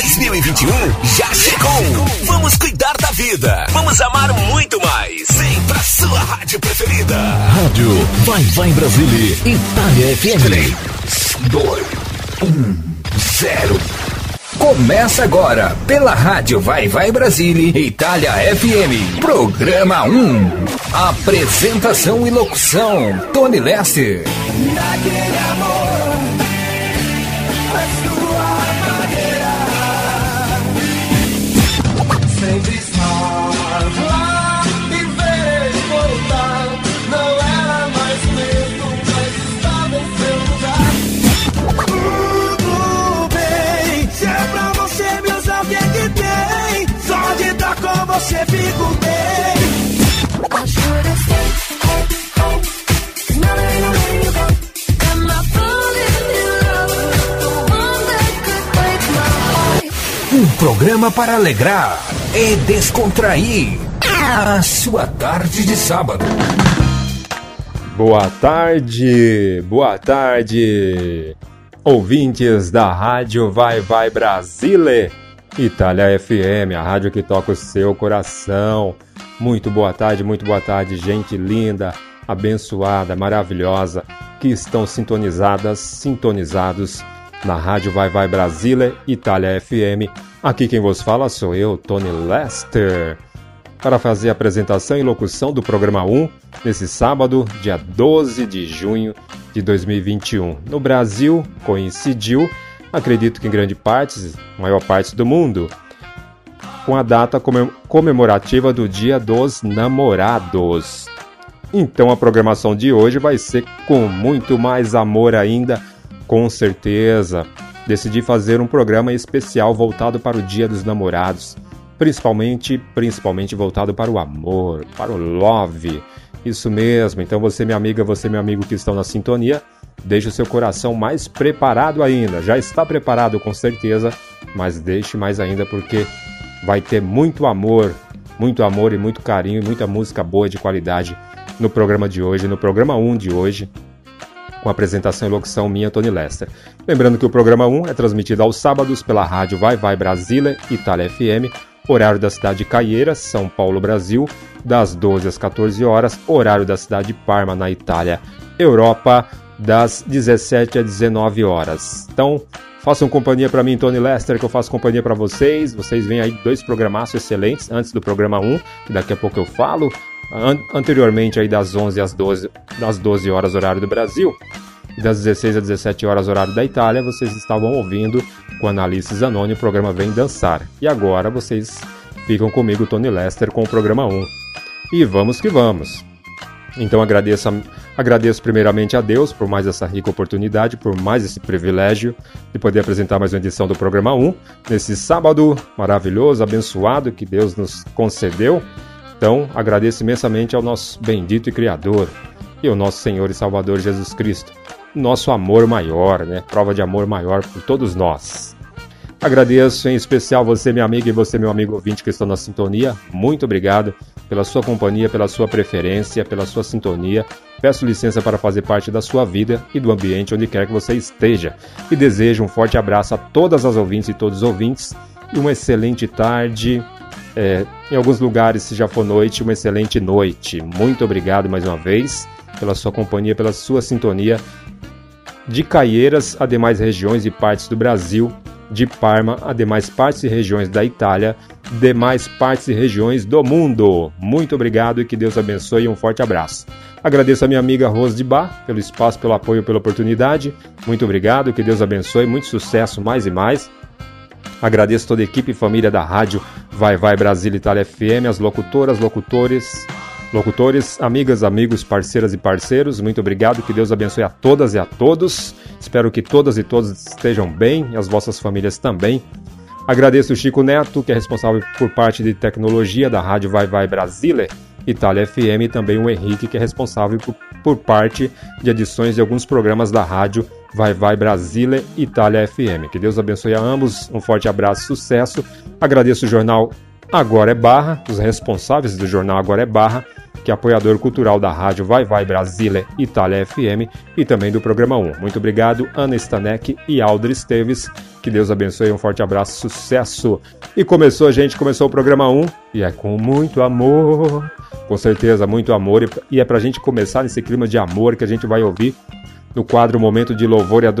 2021 já chegou. Vamos cuidar da vida. Vamos amar muito mais. Vem pra sua rádio preferida. Rádio Vai Vai Brasília, Itália FM. 3, 2, 1, 0. Começa agora pela Rádio Vai Vai Brasília, Itália FM. Programa 1. Apresentação e locução: Tony Lester. Naquele amor, você fico bem. Um programa para alegrar e descontrair a sua tarde de sábado. Boa tarde, boa tarde, ouvintes da Rádio Vai Vai Brasile. Itália FM, a rádio que toca o seu coração. Muito boa tarde, muito boa tarde, gente linda, abençoada, maravilhosa, que estão sintonizadas, sintonizados na Rádio Vai Vai Brasília, Itália FM. Aqui quem vos fala sou eu, Tony Lester, para fazer a apresentação e locução do programa 1 nesse sábado, dia 12 de junho de 2021. No Brasil, coincidiu acredito que em grande parte, maior parte do mundo, com a data comemorativa do Dia dos Namorados. Então a programação de hoje vai ser com muito mais amor ainda, com certeza. Decidi fazer um programa especial voltado para o Dia dos Namorados, principalmente, principalmente voltado para o amor, para o love. Isso mesmo. Então você, minha amiga, você, meu amigo que estão na sintonia, Deixe seu coração mais preparado ainda. Já está preparado com certeza, mas deixe mais ainda porque vai ter muito amor, muito amor e muito carinho e muita música boa de qualidade no programa de hoje, no programa 1 de hoje, com apresentação e locução minha, Tony Lester. Lembrando que o programa 1 é transmitido aos sábados pela rádio Vai Vai Brasília, Itália FM, horário da cidade de Caieiras, São Paulo, Brasil, das 12 às 14 horas, horário da cidade de Parma, na Itália, Europa, das 17 às 19 horas. Então, façam companhia para mim, Tony Lester, que eu faço companhia para vocês. Vocês vêm aí dois programaços excelentes antes do programa 1, que daqui a pouco eu falo. An anteriormente aí das 11 às 12, das 12 horas horário do Brasil e das 16 às 17 horas horário da Itália, vocês estavam ouvindo com a Analice Zanoni o programa Vem Dançar. E agora vocês ficam comigo, Tony Lester, com o programa 1. E vamos que vamos. Então agradeço, agradeço primeiramente a Deus por mais essa rica oportunidade, por mais esse privilégio de poder apresentar mais uma edição do programa 1, nesse sábado maravilhoso, abençoado que Deus nos concedeu. Então agradeço imensamente ao nosso bendito e Criador e ao nosso Senhor e Salvador Jesus Cristo. Nosso amor maior, né? Prova de amor maior por todos nós. Agradeço em especial você, minha amiga, e você, meu amigo ouvinte que estão na sintonia. Muito obrigado pela sua companhia, pela sua preferência, pela sua sintonia. Peço licença para fazer parte da sua vida e do ambiente onde quer que você esteja. E desejo um forte abraço a todas as ouvintes e todos os ouvintes. E uma excelente tarde. É, em alguns lugares, se já for noite, uma excelente noite. Muito obrigado mais uma vez pela sua companhia, pela sua sintonia. De Caieiras a demais regiões e partes do Brasil de Parma a demais partes e regiões da Itália, demais partes e regiões do mundo. Muito obrigado e que Deus abençoe e um forte abraço. Agradeço a minha amiga Rose de Bar pelo espaço, pelo apoio, pela oportunidade. Muito obrigado, que Deus abençoe, muito sucesso mais e mais. Agradeço toda a equipe e família da rádio Vai Vai Brasil Itália FM, as locutoras, locutores, locutores, amigas, amigos, parceiras e parceiros. Muito obrigado, que Deus abençoe a todas e a todos. Espero que todas e todos estejam bem e as vossas famílias também. Agradeço o Chico Neto, que é responsável por parte de tecnologia da Rádio Vai Vai Brasília, Itália FM, e também o Henrique, que é responsável por, por parte de edições de alguns programas da rádio Vai Vai Brasília, Itália FM. Que Deus abençoe a ambos, um forte abraço, sucesso. Agradeço o jornal Agora é Barra, os responsáveis do jornal Agora é Barra, que é apoiador cultural da rádio Vai Vai Brasília Itália FM e também do programa 1. Muito obrigado, Ana Stanek e Alder Esteves. Que Deus abençoe, um forte abraço, sucesso. E começou, gente, começou o programa 1 e é com muito amor, com certeza, muito amor. E é pra gente começar nesse clima de amor que a gente vai ouvir no quadro Momento de Louvor e,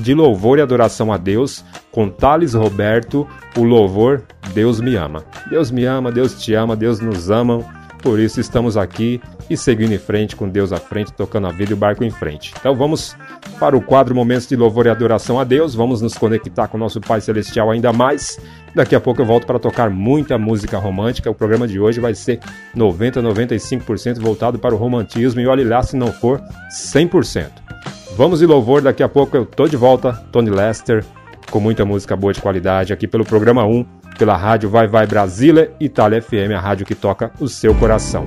de louvor e Adoração a Deus, com Thales Roberto, o louvor Deus me ama. Deus me ama, Deus te ama, Deus nos ama. Por isso estamos aqui e seguindo em frente com Deus à frente, tocando a vida e o barco em frente. Então vamos para o quadro Momentos de Louvor e Adoração a Deus. Vamos nos conectar com nosso Pai Celestial ainda mais. Daqui a pouco eu volto para tocar muita música romântica. O programa de hoje vai ser 90 95% voltado para o romantismo e olhe lá se não for 100%. Vamos de louvor, daqui a pouco eu tô de volta, Tony Lester, com muita música boa de qualidade aqui pelo programa 1 pela rádio Vai Vai Brasília, Itália FM, a rádio que toca o seu coração.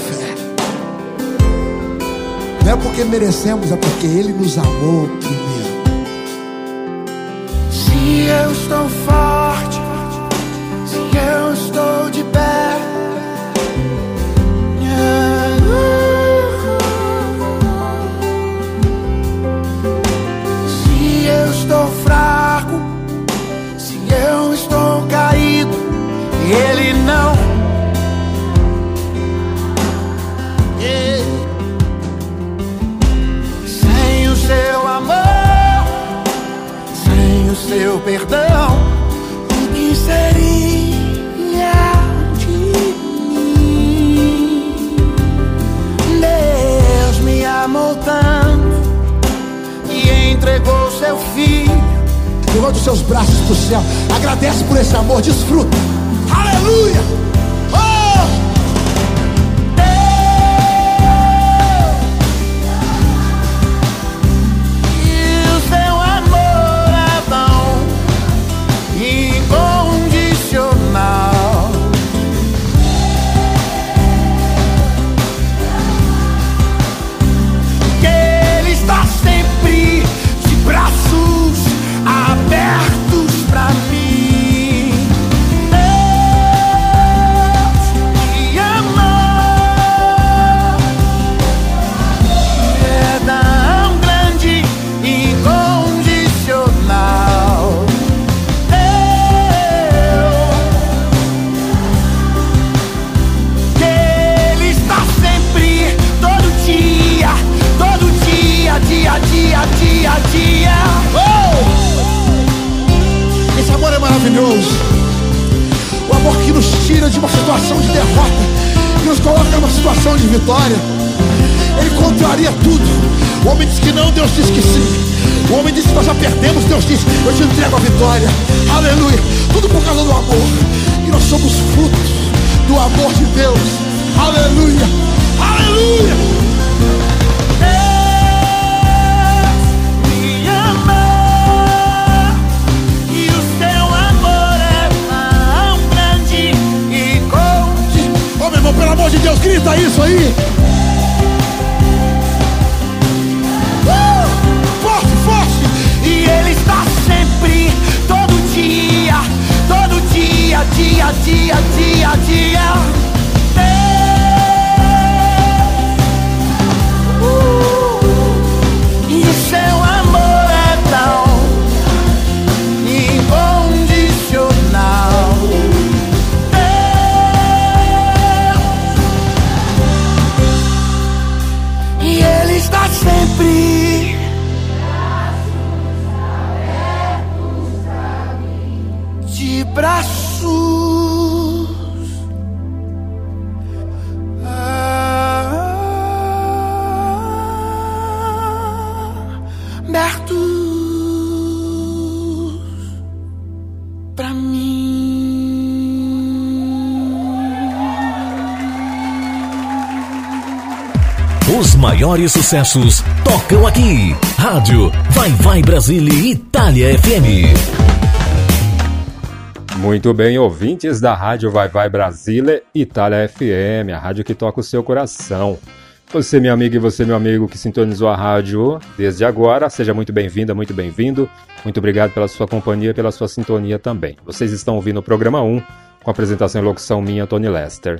É porque merecemos, é porque Ele nos amou primeiro. Se eu estou forte, se eu estou de pé. Perdão, o que seria de mim? Deus me amou tanto e entregou seu filho. Levanta os seus braços para o céu. Agradece por esse amor, desfruta. Aleluia. Maiores sucessos tocam aqui. Rádio Vai Vai Brasília Itália FM. Muito bem, ouvintes da Rádio Vai Vai Brasília Itália FM, a rádio que toca o seu coração. Você, minha amiga, e você, meu amigo, que sintonizou a rádio desde agora, seja muito bem-vinda, muito bem-vindo. Muito obrigado pela sua companhia, pela sua sintonia também. Vocês estão ouvindo o programa 1, com a apresentação e locução minha, Tony Lester.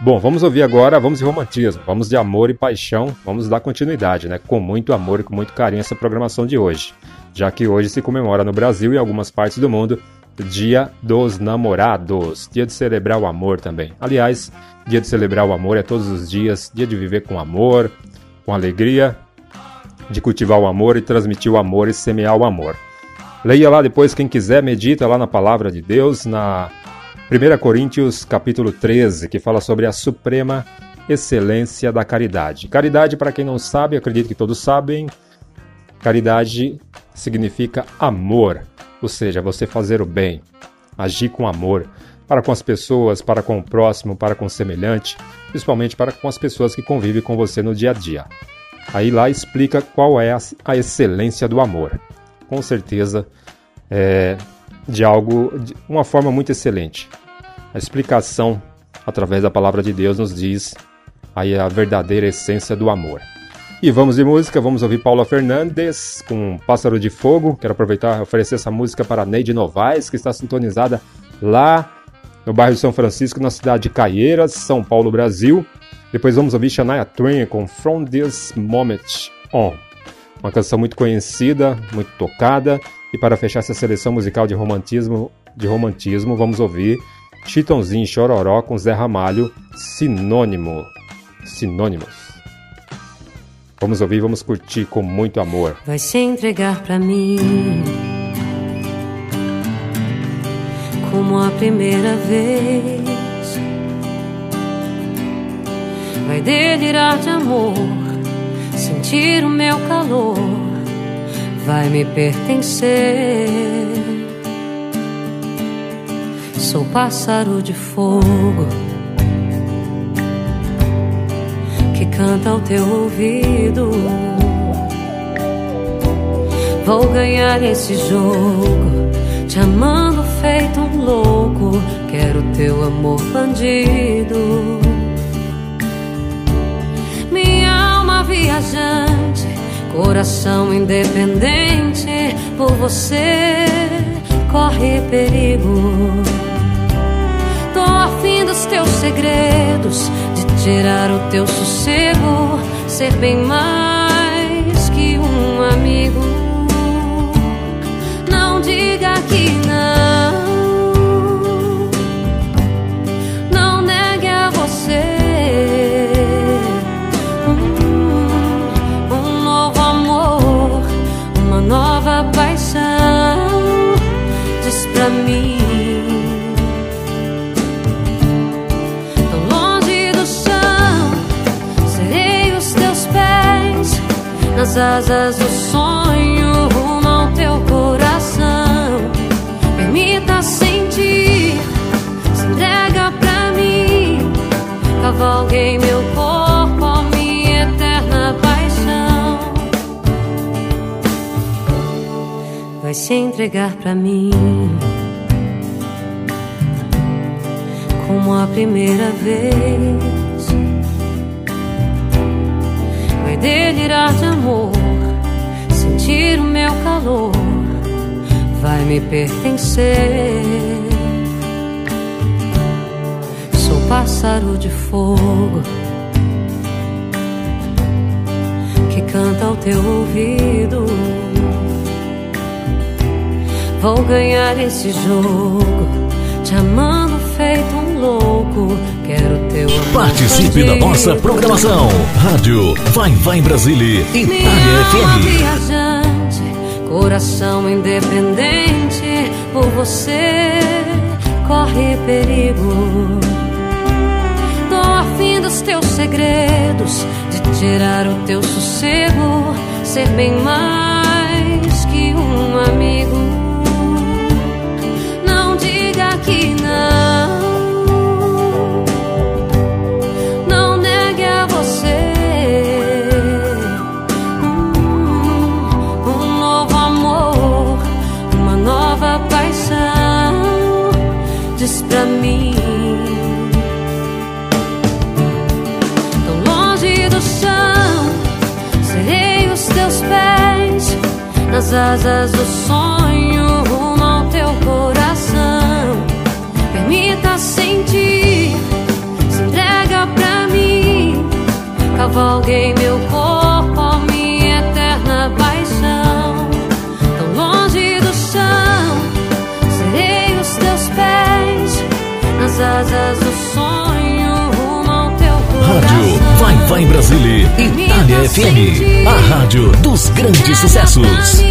Bom, vamos ouvir agora, vamos de romantismo, vamos de amor e paixão, vamos dar continuidade, né? Com muito amor e com muito carinho essa programação de hoje, já que hoje se comemora no Brasil e algumas partes do mundo Dia dos Namorados, dia de celebrar o amor também. Aliás, dia de celebrar o amor é todos os dias, dia de viver com amor, com alegria, de cultivar o amor e transmitir o amor e semear o amor. Leia lá depois quem quiser, medita lá na palavra de Deus, na 1 Coríntios capítulo 13, que fala sobre a suprema excelência da caridade. Caridade, para quem não sabe, acredito que todos sabem, caridade significa amor, ou seja, você fazer o bem, agir com amor para com as pessoas, para com o próximo, para com o semelhante, principalmente para com as pessoas que convivem com você no dia a dia. Aí lá explica qual é a excelência do amor. Com certeza, é, de algo, de uma forma muito excelente. A explicação através da palavra de Deus nos diz aí a verdadeira essência do amor. E vamos de música, vamos ouvir Paula Fernandes com Pássaro de Fogo. Quero aproveitar e oferecer essa música para Neide Novaes, que está sintonizada lá no bairro de São Francisco, na cidade de Caieiras, São Paulo, Brasil. Depois vamos ouvir Shania Twain com From This Moment On. Uma canção muito conhecida, muito tocada e para fechar essa seleção musical de romantismo, de romantismo vamos ouvir Chitãozinho Chororó com Zé Ramalho, Sinônimo. Sinônimos. Vamos ouvir, vamos curtir com muito amor. Vai se entregar para mim como a primeira vez. Vai delirar de amor, sentir o meu calor vai me pertencer. Sou pássaro de fogo que canta ao teu ouvido. Vou ganhar esse jogo, te amando feito um louco. Quero teu amor bandido. Minha alma viajante Coração independente, por você corre perigo. Tô afim dos teus segredos, de tirar o teu sossego, ser bem mais que um amigo. Não diga que não. Nas asas do sonho rumo ao teu coração. Permita sentir, se entrega pra mim. Cavalguei meu corpo, a minha eterna paixão. Vai se entregar pra mim. Como a primeira vez. Delirar de amor, sentir o meu calor, vai me pertencer. Sou pássaro de fogo que canta ao teu ouvido. Vou ganhar esse jogo, te amando feito um louco. Quero teu amor. Participe da nossa programação. Rádio Vai Vai Brasília, Itália FM. viajante, coração independente, por você corre perigo. Tô afim dos teus segredos, de tirar o teu sossego, ser bem mais asas do sonho rumo ao teu coração. Permita sentir, se entrega pra mim. Cavalguei meu corpo, a minha eterna paixão. Tão longe do chão, serei os teus pés nas asas do sonho rumo ao teu coração. Rádio Vai Vai Brasília, Itália FM. A rádio dos grandes sucessos.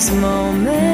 This moment,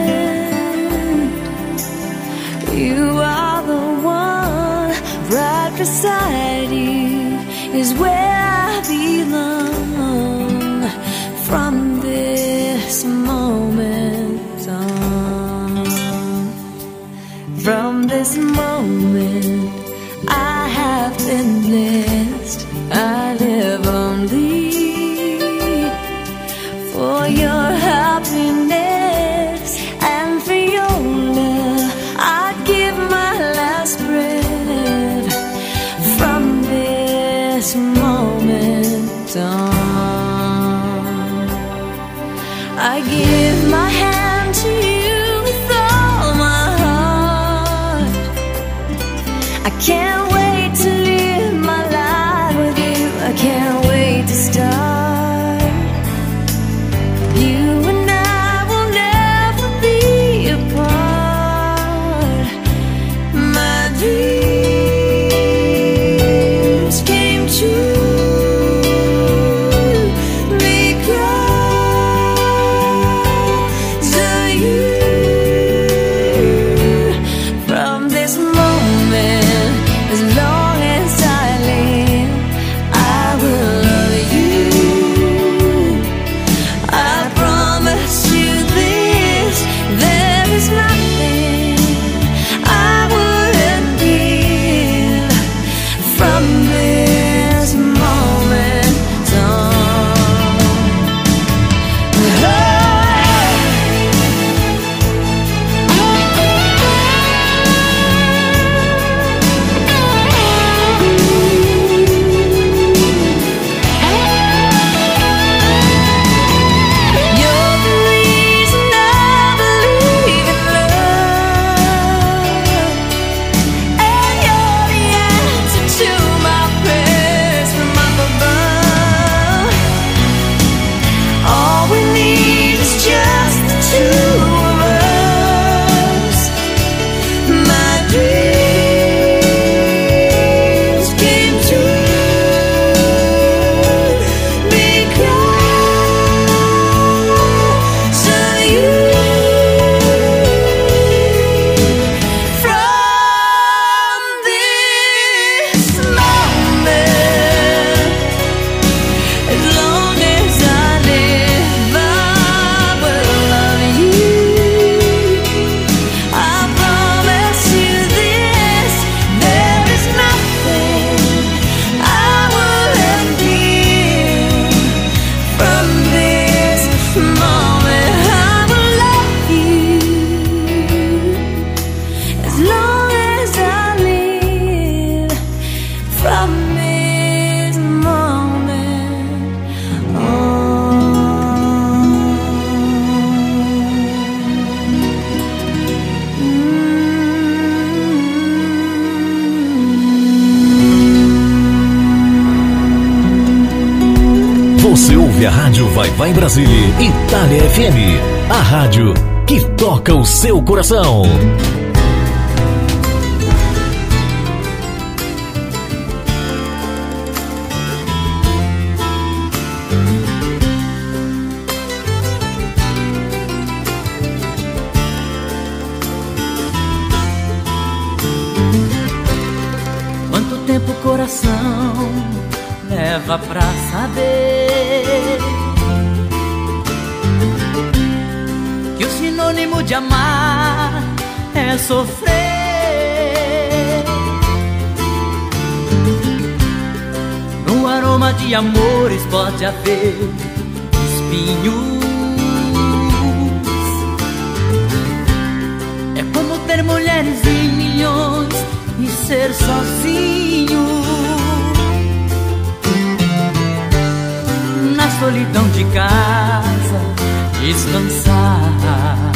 sinônimo de amar é sofrer? No aroma de amores pode haver espinhos. É como ter mulheres e milhões e ser sozinho. Na solidão de casa, descansar.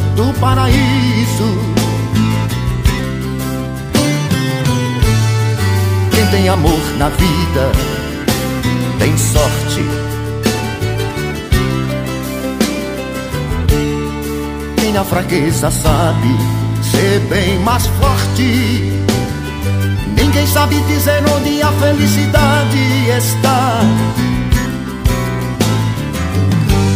do paraíso. Quem tem amor na vida tem sorte. Quem na fraqueza sabe ser bem mais forte. Ninguém sabe dizer onde a felicidade está.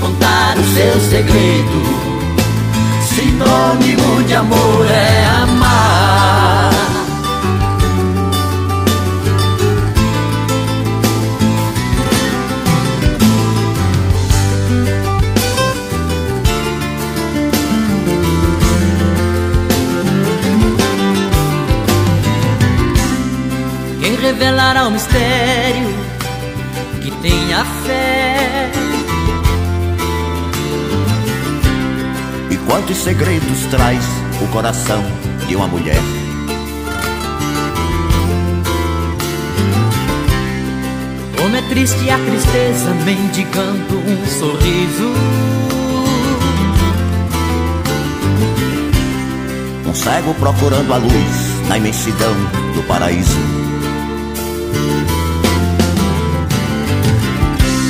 contar o seu segredo. Sinônimo de amor é amar. Quem revelará o mistério quantos segredos traz o coração de uma mulher? Como é triste a tristeza mendigando um sorriso. Um cego procurando a luz na imensidão do paraíso.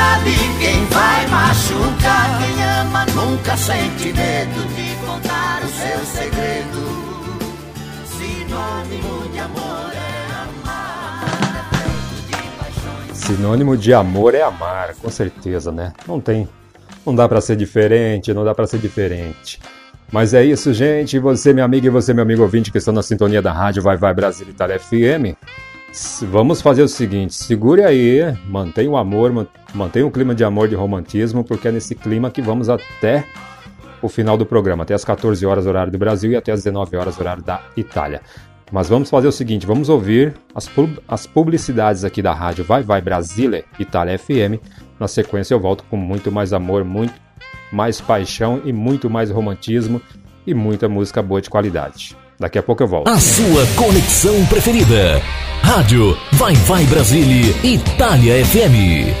sabe quem vai machucar. Quem ama nunca sente medo de contar o seu segredo. Sinônimo de amor é amar. Sinônimo de amor é amar, com certeza, né? Não tem. Não dá pra ser diferente, não dá pra ser diferente. Mas é isso, gente. Você, minha amiga, e você, meu amigo ouvinte, que estão na sintonia da rádio Vai Vai Brasil Itália FM. Vamos fazer o seguinte, segure aí, mantenha o amor, mantenha o clima de amor, de romantismo, porque é nesse clima que vamos até o final do programa, até as 14 horas horário do Brasil e até as 19 horas horário da Itália. Mas vamos fazer o seguinte, vamos ouvir as, pub as publicidades aqui da rádio Vai Vai Brasília, Itália FM. Na sequência eu volto com muito mais amor, muito mais paixão e muito mais romantismo e muita música boa de qualidade. Daqui a pouco eu volto. A sua conexão preferida. Rádio Vai Vai Brasília, Itália FM.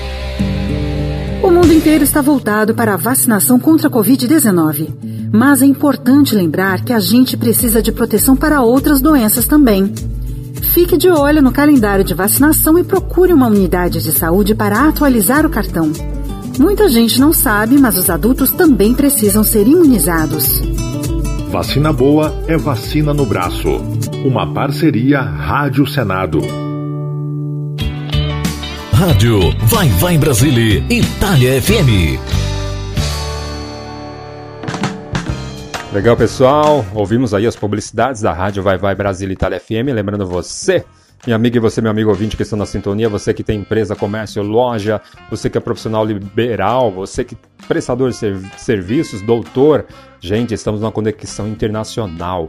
O mundo inteiro está voltado para a vacinação contra a Covid-19. Mas é importante lembrar que a gente precisa de proteção para outras doenças também. Fique de olho no calendário de vacinação e procure uma unidade de saúde para atualizar o cartão. Muita gente não sabe, mas os adultos também precisam ser imunizados. Vacina boa é vacina no braço. Uma parceria Rádio Senado. Rádio Vai Vai Brasília, Itália FM. Legal, pessoal. Ouvimos aí as publicidades da rádio Vai Vai Brasil Itália FM. Lembrando você, minha amiga e você, meu amigo ouvinte que estão na sintonia, você que tem empresa, comércio, loja, você que é profissional liberal, você que é prestador de serviços, doutor. Gente, estamos numa conexão internacional.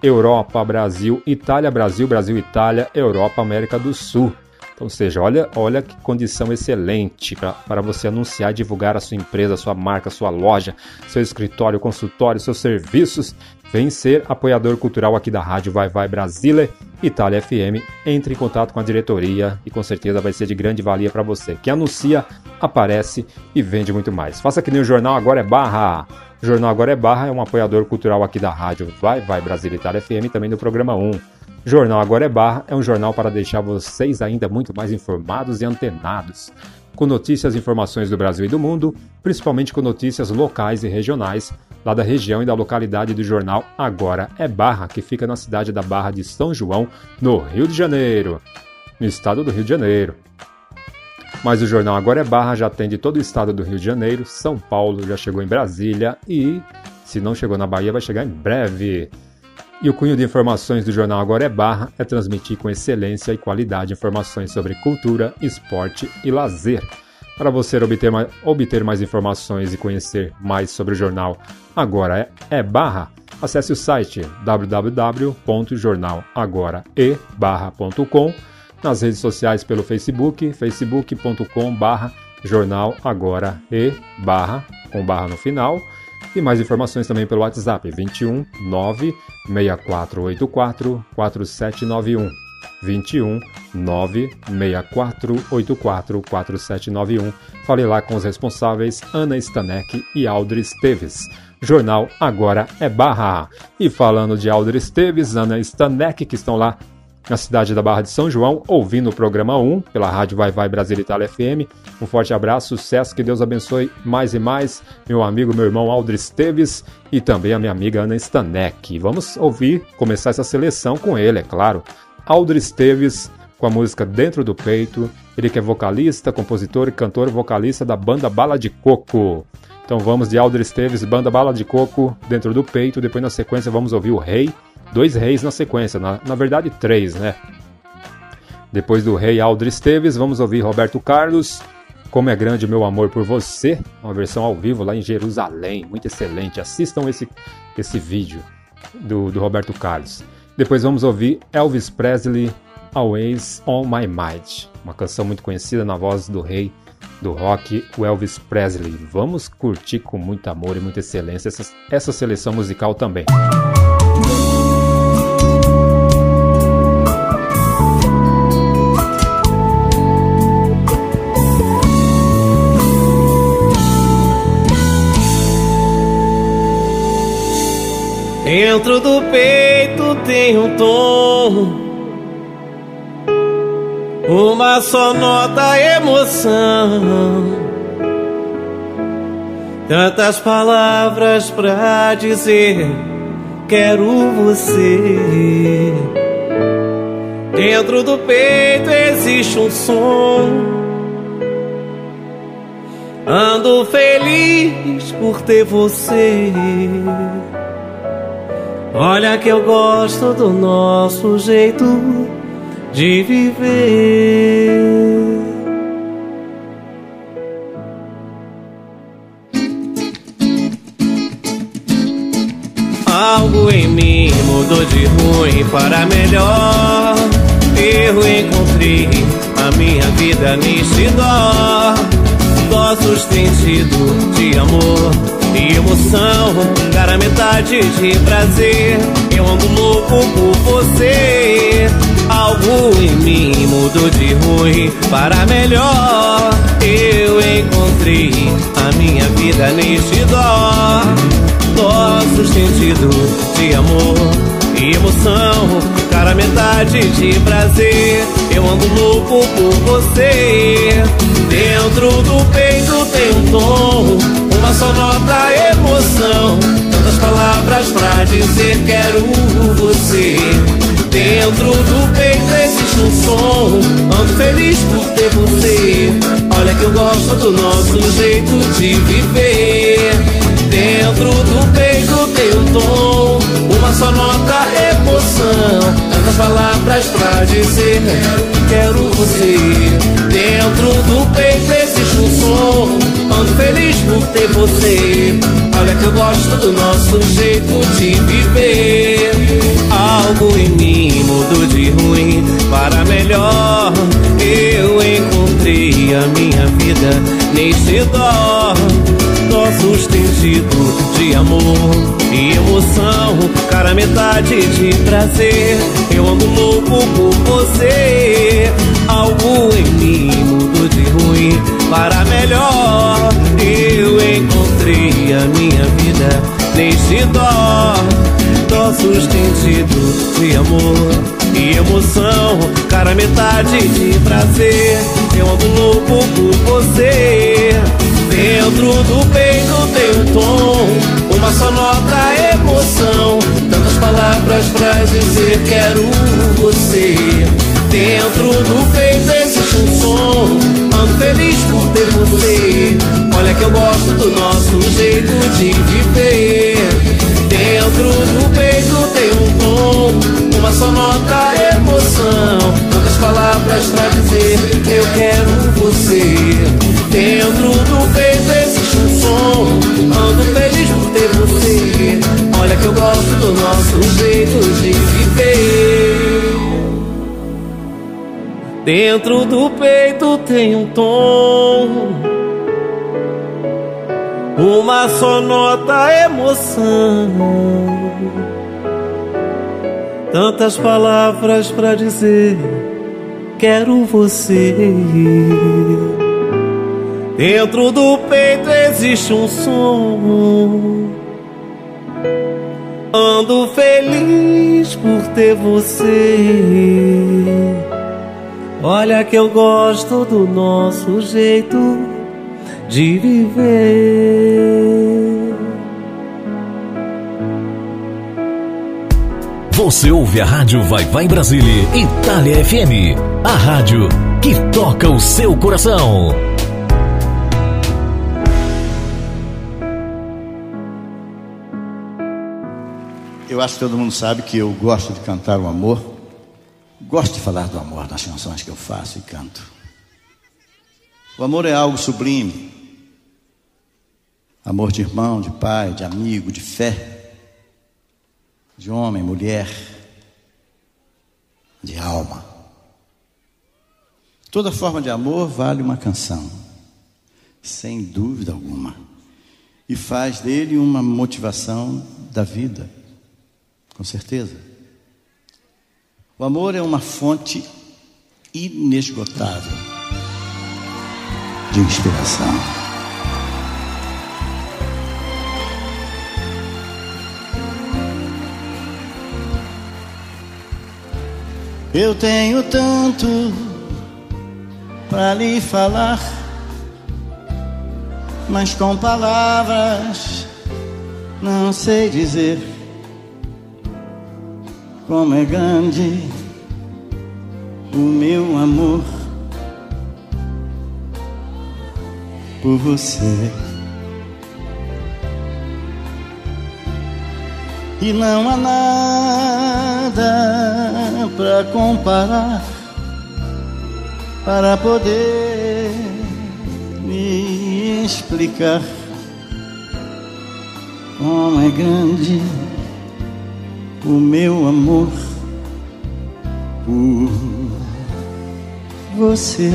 Europa, Brasil, Itália, Brasil, Brasil, Itália, Europa, América do Sul. Então, ou seja, olha, olha que condição excelente para você anunciar e divulgar a sua empresa, a sua marca, a sua loja, seu escritório, consultório, seus serviços. Vem ser apoiador cultural aqui da Rádio Vai Vai Brasília, Itália FM. Entre em contato com a diretoria e com certeza vai ser de grande valia para você, que anuncia, aparece e vende muito mais. Faça que nem o Jornal Agora é Barra. O Jornal Agora é Barra é um apoiador cultural aqui da Rádio Vai Vai Brasília, Itália FM, também do programa 1. Jornal Agora é Barra é um jornal para deixar vocês ainda muito mais informados e antenados, com notícias e informações do Brasil e do mundo, principalmente com notícias locais e regionais, lá da região e da localidade do jornal Agora é Barra, que fica na cidade da Barra de São João, no Rio de Janeiro, no estado do Rio de Janeiro. Mas o jornal Agora é Barra já atende todo o estado do Rio de Janeiro, São Paulo já chegou em Brasília e, se não chegou na Bahia, vai chegar em breve. E o cunho de informações do jornal Agora é Barra é transmitir com excelência e qualidade informações sobre cultura, esporte e lazer. Para você obter mais, obter mais informações e conhecer mais sobre o jornal Agora é, é Barra, acesse o site www.jornalagorae.com, nas redes sociais pelo Facebook, facebook.com barra jornal agora e barra, com barra no final, e mais informações também pelo WhatsApp 21 9 6484 4791. 21 96484 4791. Fale lá com os responsáveis Ana Stanek e Aldris Teves. Jornal Agora é Barra. E falando de Aldris Teves, Ana Stanek, que estão lá na cidade da Barra de São João, ouvindo o programa 1 pela Rádio Vai Vai Brasil Itália FM. Um forte abraço, sucesso, que Deus abençoe mais e mais meu amigo, meu irmão Aldris Teves e também a minha amiga Ana Stanek. Vamos ouvir, começar essa seleção com ele, é claro. Aldris Teves com a música Dentro do Peito. Ele que é vocalista, compositor e cantor vocalista da banda Bala de Coco. Então vamos de Aldris Teves, banda Bala de Coco, Dentro do Peito. Depois na sequência vamos ouvir o Rei dois reis na sequência, na, na verdade três, né? Depois do rei Aldris Teves, vamos ouvir Roberto Carlos, Como é Grande Meu Amor por Você, uma versão ao vivo lá em Jerusalém, muito excelente. Assistam esse, esse vídeo do, do Roberto Carlos. Depois vamos ouvir Elvis Presley, Always on My Mind, uma canção muito conhecida na voz do rei do rock, o Elvis Presley. Vamos curtir com muito amor e muita excelência essa, essa seleção musical também. Dentro do peito tem um tom, uma só nota emoção. Tantas palavras pra dizer, quero você. Dentro do peito existe um som. Ando feliz por ter você. Olha que eu gosto do nosso jeito de viver. Algo em mim mudou de ruim para melhor. Eu encontrei a minha vida neste dó. Dó sustentido de amor e emoção. Cara, metade de prazer. Eu ando louco por você. Algo em mim mudou de ruim para melhor. Eu encontrei a minha vida neste dó. Nosso sentido de amor e emoção, cara, metade de prazer. Eu ando louco por você. Dentro do peito tem um tom, uma só nota, emoção. Tantas palavras pra dizer quero você. Dentro do peito existe um som, ando feliz por ter você. Olha que eu gosto do nosso jeito de viver. Dentro do peito tem um tom, uma só nota, emoção. Tantas palavras pra dizer quero você. Dentro do peito existe um som, ando feliz por ter você. Olha que eu gosto do nosso jeito de viver. Algo em mim mudou de ruim para melhor. Eu encontrei a minha vida neste dó. Dó sustentido de amor e emoção. Cara, metade de prazer. Eu ando louco por você. Algo em mim mudou de ruim para melhor. Eu encontrei a minha vida neste dó. Dó sustentido de amor e emoção. Cara, metade de prazer. Eu ando louco por você. Dentro do peito tem um tom, uma só nota, emoção. Tantas palavras pra dizer quero você. Dentro do peito existe um som, ando feliz por ter você. Olha que eu gosto do nosso jeito de viver. Dentro do peito tem um tom, uma só nota, emoção. Tantas palavras pra dizer eu quero você. Dentro do peito som, ando feliz por ter você. Olha que eu gosto do nosso jeito de viver. Dentro do peito tem um tom, uma só nota, emoção. Tantas palavras pra dizer, quero você. Dentro do peito existe um som. Ando feliz por ter você. Olha que eu gosto do nosso jeito de viver. Você ouve a rádio Vai Vai Brasília, Itália FM. A rádio que toca o seu coração. Eu acho que todo mundo sabe que eu gosto de cantar o amor. Gosto de falar do amor nas canções que eu faço e canto. O amor é algo sublime. Amor de irmão, de pai, de amigo, de fé, de homem, mulher, de alma. Toda forma de amor vale uma canção, sem dúvida alguma, e faz dele uma motivação da vida, com certeza. O amor é uma fonte inesgotável de inspiração. Eu tenho tanto para lhe falar, mas com palavras não sei dizer como é grande o meu amor por você. E não há nada para comparar para poder me explicar como é grande o meu amor por você.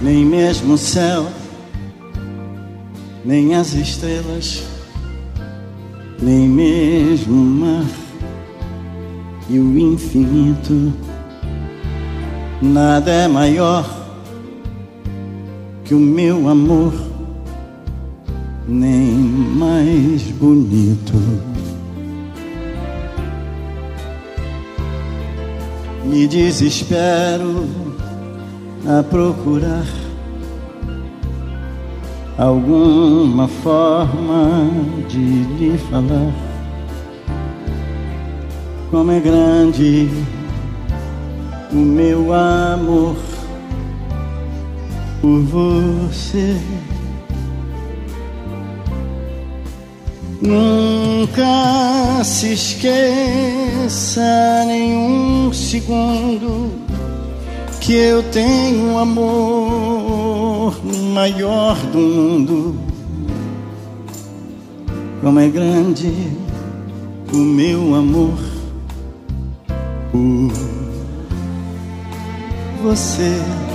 Nem mesmo o céu, nem as estrelas, nem mesmo o mar e o infinito, nada é maior que o meu amor, nem mais bonito. Me desespero a procurar alguma forma de lhe falar como é grande o meu amor por você. Nunca se esqueça nenhum segundo que eu tenho um amor maior do mundo. Como é grande o meu amor por você.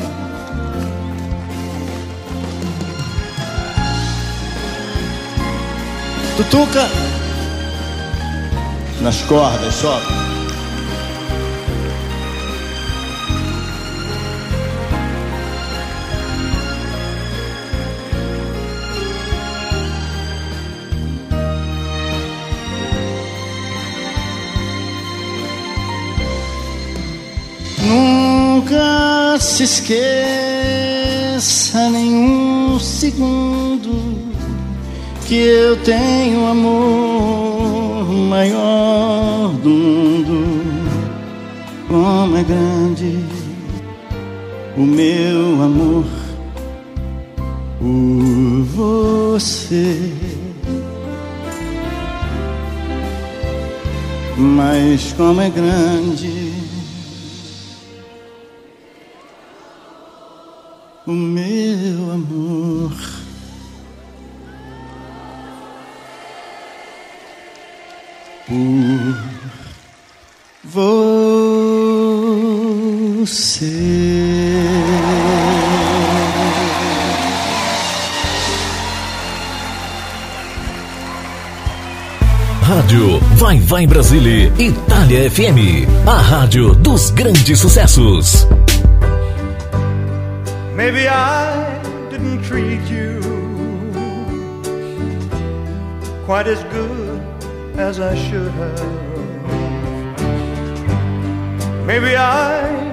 Tutuca nas cordas, sobe. Nunca se esqueça nenhum segundo que eu tenho amor maior do mundo. Como é grande o meu amor por você. Mas como é grande o meu Você. Rádio Vai Vai Brasília, Itália FM. A rádio dos grandes sucessos. Maybe I didn't treat you quite as good as I should have. Maybe I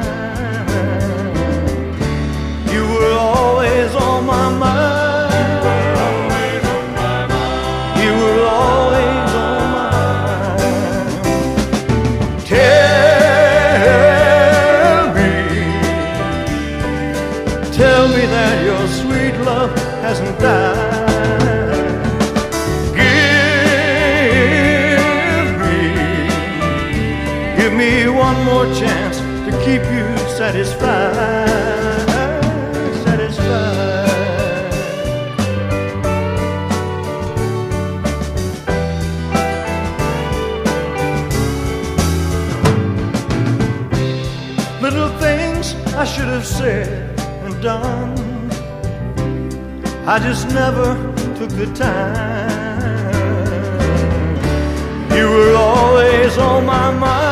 You were always on my mind. You were always on my mind. Tell me, tell me that your sweet love hasn't died. Give me, give me one more chance to keep you satisfied. I just never took the time. You were always on my mind.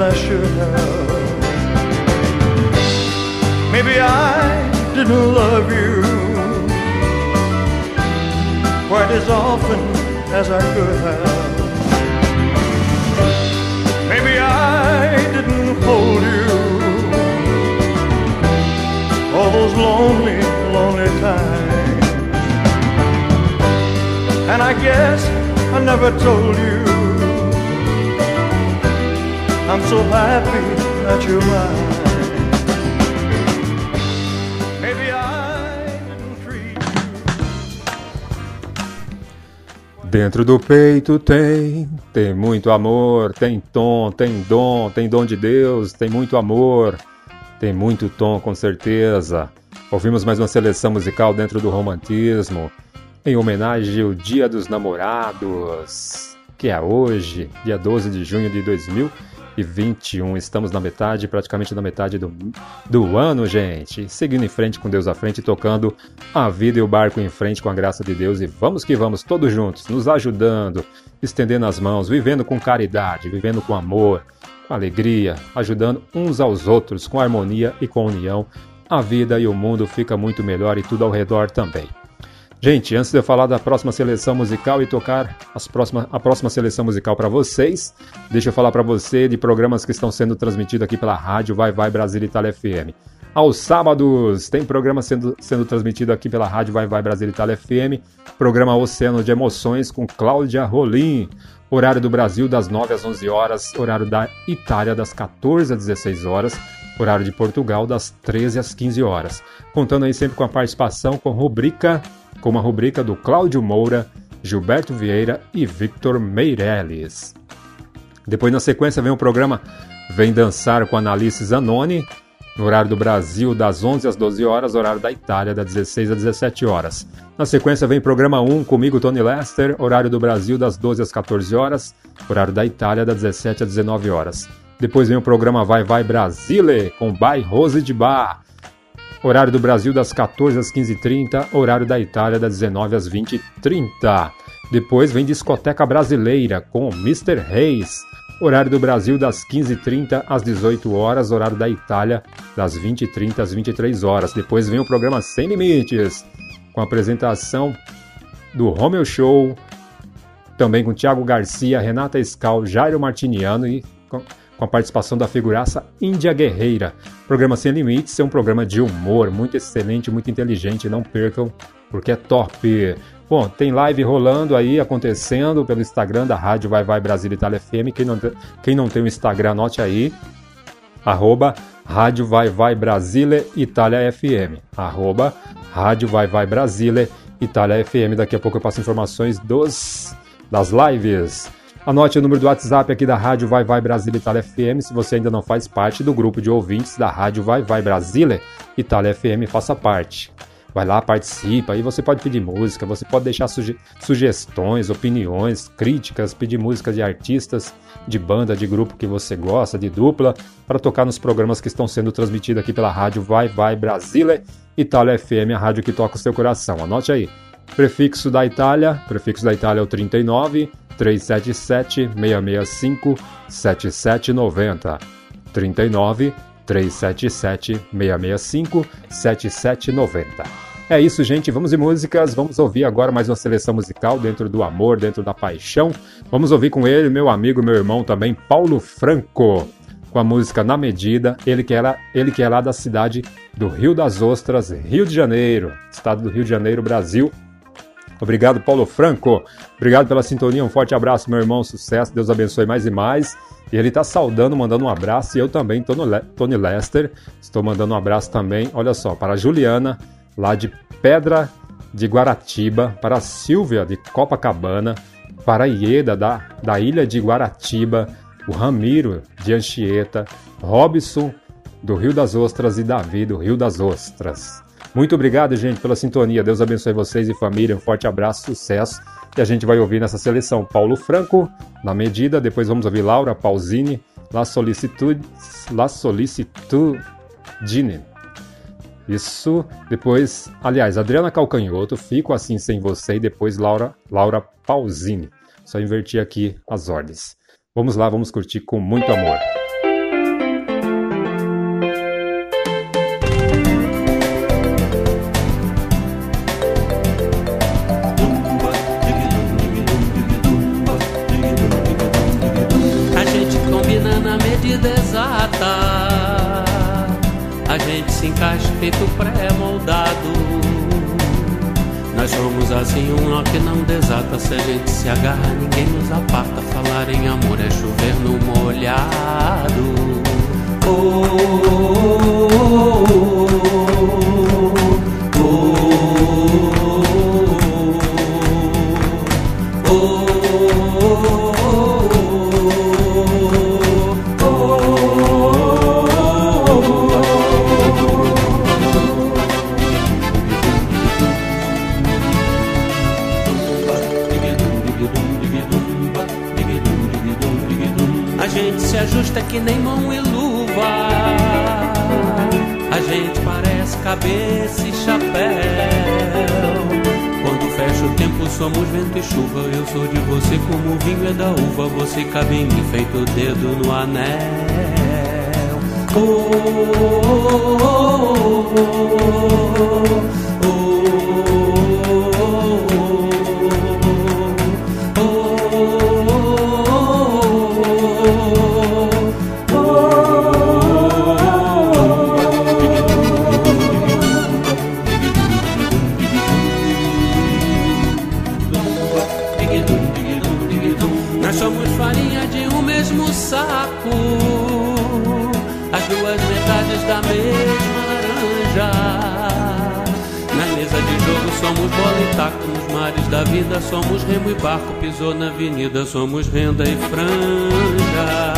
I should have. Maybe I didn't love you quite as often as I could have. Maybe I didn't hold you all those lonely, lonely times. And I guess I never told you I'm so happy that you're mine. Maybe I treat Dentro do peito tem, tem muito amor, tem tom, tem dom, tem dom de Deus, tem muito amor, tem muito tom com certeza. Ouvimos mais uma seleção musical dentro do romantismo, em homenagem ao Dia dos Namorados, que é hoje, dia 12 de junho de 2021. Estamos na metade, praticamente na metade do, do ano, gente. Seguindo em frente com Deus à frente, tocando a vida e o barco em frente com a graça de Deus. E vamos que vamos, todos juntos, nos ajudando, estendendo as mãos, vivendo com caridade, vivendo com amor, com alegria, ajudando uns aos outros, com harmonia e com união. A vida e o mundo fica muito melhor e tudo ao redor também. Gente, antes de eu falar da próxima seleção musical e tocar as próxima, a próxima seleção musical para vocês, deixa eu falar para você de programas que estão sendo transmitidos aqui pela rádio Vai Vai Brasil Itália FM. Aos sábados tem programa sendo, sendo transmitido aqui pela rádio Vai Vai Brasil Itália FM, programa Oceano de Emoções com Cláudia Rolim, horário do Brasil das 9 às 11 horas, horário da Itália das 14 às 16 horas, horário de Portugal das 13 às 15 horas. Contando aí sempre com a participação com rubrica com uma rubrica do Cláudio Moura, Gilberto Vieira e Victor Meirelles. Depois, na sequência, vem o programa Vem Dançar com Analice Zanoni, no horário do Brasil, das 11 às 12 horas, horário da Itália, das 16 às 17 horas. Na sequência, vem programa 1 comigo, Tony Lester, horário do Brasil, das 12 às 14 horas, horário da Itália, das 17 às 19 horas. Depois vem o programa Vai Vai Brasile, com By Rose de Bar, Horário do Brasil das 14 às 15h30, horário da Itália das 19 às 20h30. Depois vem Discoteca Brasileira com Mr. Reis. Horário do Brasil das 15h30 às 18 horas, horário da Itália das 20h30 às 23 horas. Depois vem o programa Sem Limites, com a apresentação do Romeo Show, também com Thiago Garcia, Renata Scal, Jairo Martiniano e com a participação da figuraça Índia Guerreira. O programa Sem Limites é um programa de humor muito excelente, muito inteligente, não percam, porque é top. Bom, tem live rolando aí, acontecendo pelo Instagram da Rádio Vai Vai Brasil Itália FM. Quem não, quem não tem o Instagram, anote aí. Arroba Rádio Vai Vai Brasile Itália FM. Arroba Rádio Vai Vai Brasile Itália FM. Daqui a pouco eu passo informações dos, das lives. Anote o número do WhatsApp aqui da Rádio Vai Vai Brasília Itália FM. Se você ainda não faz parte do grupo de ouvintes da Rádio Vai Vai Brasília Itália FM, faça parte. Vai lá, participa, aí você pode pedir música, você pode deixar suge sugestões, opiniões, críticas, pedir música de artistas, de banda, de grupo que você gosta, de dupla, para tocar nos programas que estão sendo transmitidos aqui pela Rádio Vai Vai Brasília Itália FM, a rádio que toca o seu coração. Anote aí. Prefixo da Itália, prefixo da Itália é o 39 377 665 7790. 39 377 665 7790. É isso, gente. Vamos de músicas. Vamos ouvir agora mais uma seleção musical dentro do amor, dentro da paixão. Vamos ouvir com ele, meu amigo, meu irmão também, Paulo Franco, com a música Na Medida. Ele que, era, ele que é lá da cidade do Rio das Ostras, Rio de Janeiro, estado do Rio de Janeiro, Brasil. Obrigado, Paulo Franco. Obrigado pela sintonia. Um forte abraço, meu irmão. Sucesso. Deus abençoe mais e mais. E ele está saudando, mandando um abraço. E eu também, Tony Lester, estou mandando um abraço também. Olha só, para a Juliana, lá de Pedra de Guaratiba, para a Silvia de Copacabana, para a Ieda da, da Ilha de Guaratiba, o Ramiro de Anchieta, Robson do Rio das Ostras e Davi do Rio das Ostras. Muito obrigado, gente, pela sintonia. Deus abençoe vocês e família. Um forte abraço, sucesso. E a gente vai ouvir nessa seleção Paulo Franco, na medida. Depois vamos ouvir Laura Pausini, La Solicitude, La Solicitudine. Isso. Depois, aliás, Adriana Calcanhoto, Fico Assim Sem Você. E depois Laura, Laura Pausini. Só inverti aqui as ordens. Vamos lá, vamos curtir com muito amor. Um nó que não desata. Se a gente se agarra, ninguém nos aparta. Falar em amor é chover no molhado. oh, oh, oh, oh, que nem mão e luva. A gente parece cabeça e chapéu. Quando fecha o tempo, somos vento e chuva. Eu sou de você como o vinho é da uva. Você cabe em mim, feito o dedo no anel. oh, oh, oh, oh, mares da vida, somos remo e barco, pisou na avenida, somos renda e franja.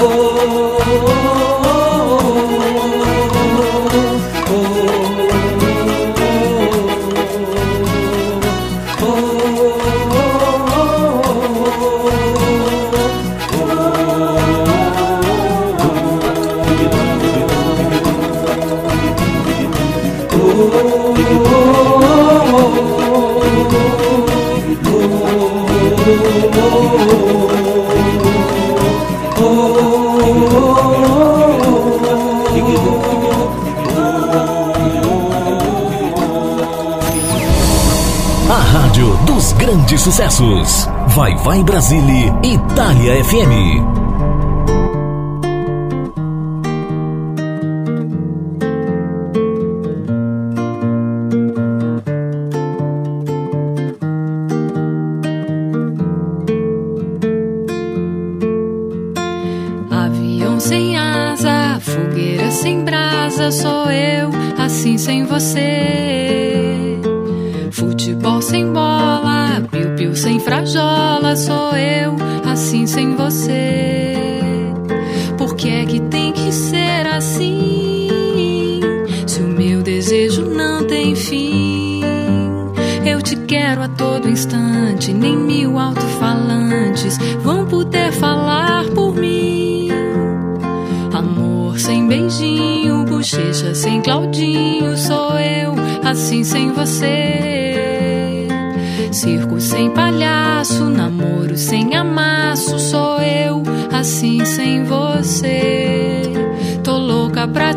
oh, oh, oh, grandes sucessos. Vai Vai Brasília, Itália FM.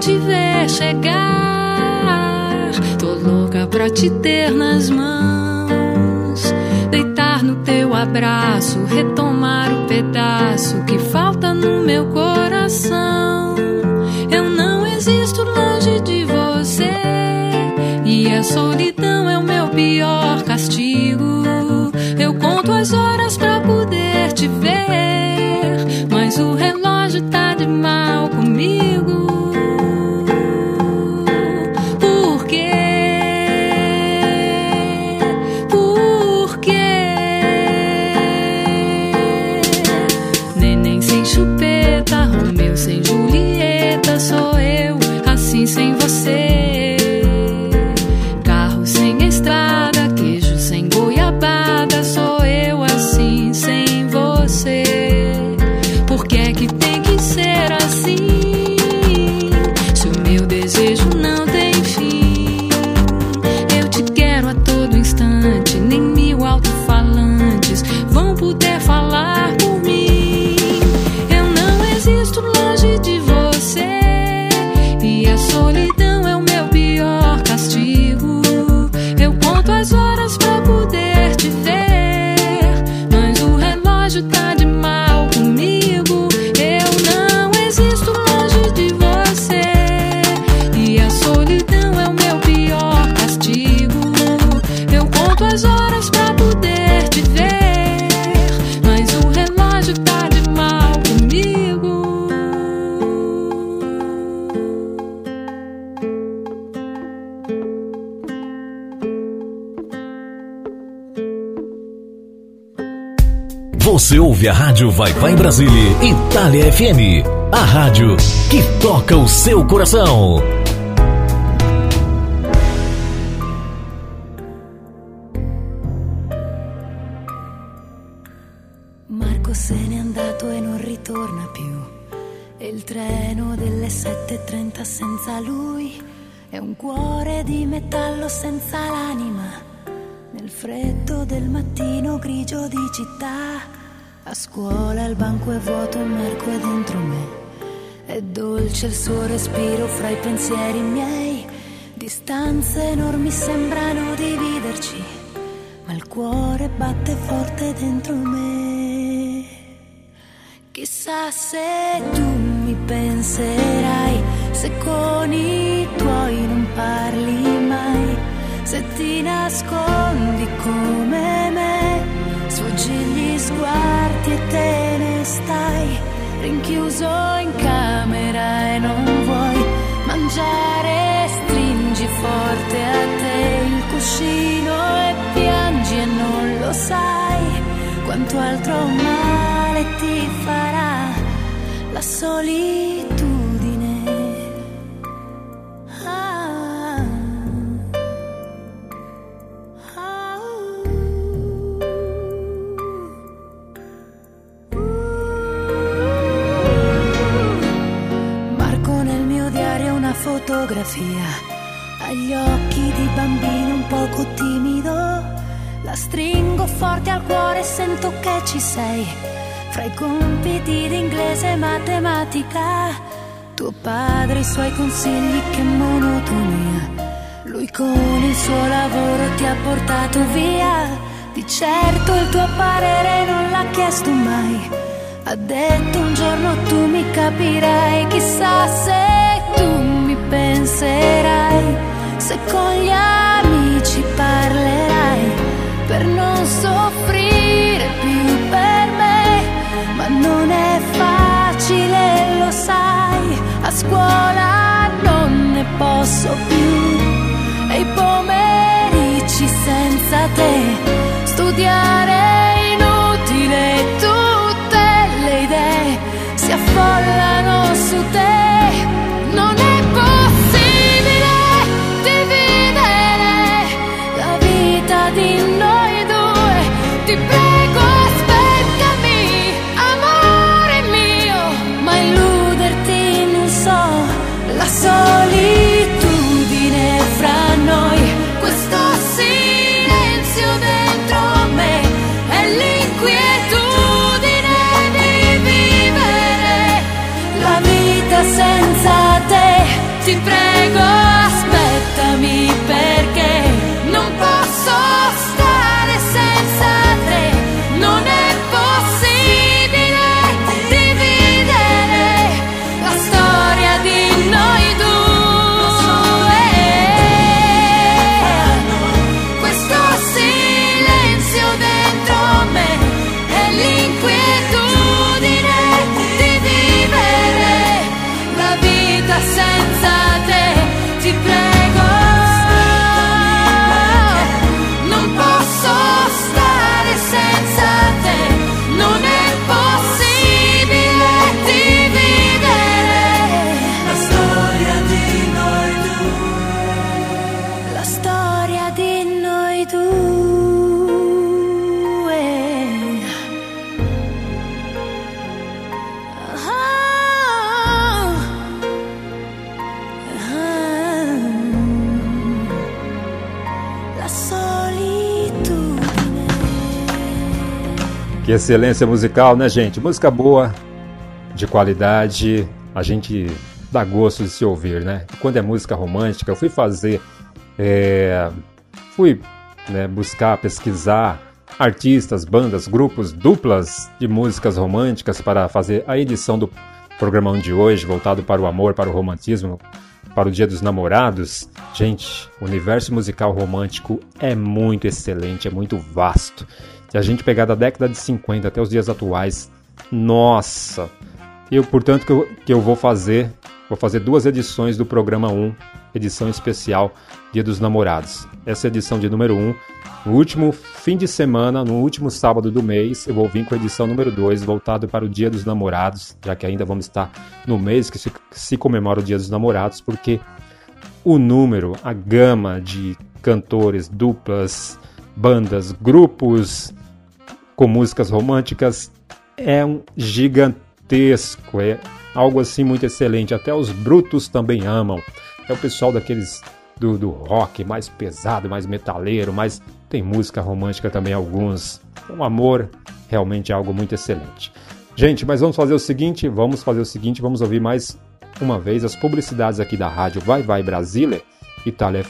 Te ver chegar, tô louca pra te ter nas mãos. Deitar no teu abraço, retomar o pedaço que falta no meu coração. Eu não existo longe de você, e a solidão ouve a rádio Vai Vai Brasília, Itália FM, a rádio que toca o seu coração. Dolce il suo respiro fra i pensieri miei. Distanze enormi sembrano dividerci ma il cuore batte forte dentro me. Chissà se tu mi penserai, se con i tuoi non parli mai, se ti nascondi come me, sfuggi gli sguardi e te ne stai, rinchiuso in camera e non vuoi mangiare, stringi forte a te il cuscino e piangi e non lo sai quanto altro male ti farà la solitudine. Fotografia, agli occhi di bambino un poco timido, la stringo forte al cuore e sento che ci sei, fra i compiti di inglese e matematica, tuo padre i suoi consigli che monotonia, lui con il suo lavoro ti ha portato via, di certo il tuo parere non l'ha chiesto mai. Ha detto un giorno tu mi capirai, chissà se penserai, se con gli amici parlerai per non soffrire più per me, ma non è facile, lo sai, a scuola non ne posso più. E i pomeriggi senza te, studiare è inutile, tutte le idee si affollano su te, Excelência musical, né, gente? Música boa, de qualidade, a gente dá gosto de se ouvir, né? Quando é música romântica, eu fui fazer, é, fui né, buscar, pesquisar artistas, bandas, grupos, duplas de músicas românticas para fazer a edição do programão de hoje, voltado para o amor, para o romantismo, para o Dia dos Namorados. Gente, o universo musical romântico é muito excelente, é muito vasto. Se a gente pegar da década de 50 até os dias atuais, nossa! Eu, portanto, que eu, que eu vou fazer, vou fazer duas edições do programa 1, edição especial Dia dos Namorados. Essa é edição de número 1. No último fim de semana, no último sábado do mês, eu vou vir com a edição número 2, voltado para o Dia dos Namorados, já que ainda vamos estar no mês que se, se comemora o Dia dos Namorados, porque o número, a gama de cantores, duplas, bandas, grupos, com músicas românticas é um gigantesco, é algo assim muito excelente. Até os brutos também amam. É o pessoal daqueles do, do rock mais pesado, mais metaleiro, mas tem música romântica também alguns. Um amor realmente é algo muito excelente. Gente, mas vamos fazer o seguinte, vamos fazer o seguinte, vamos ouvir mais uma vez as publicidades aqui da rádio Vai Vai Brasília, Itália.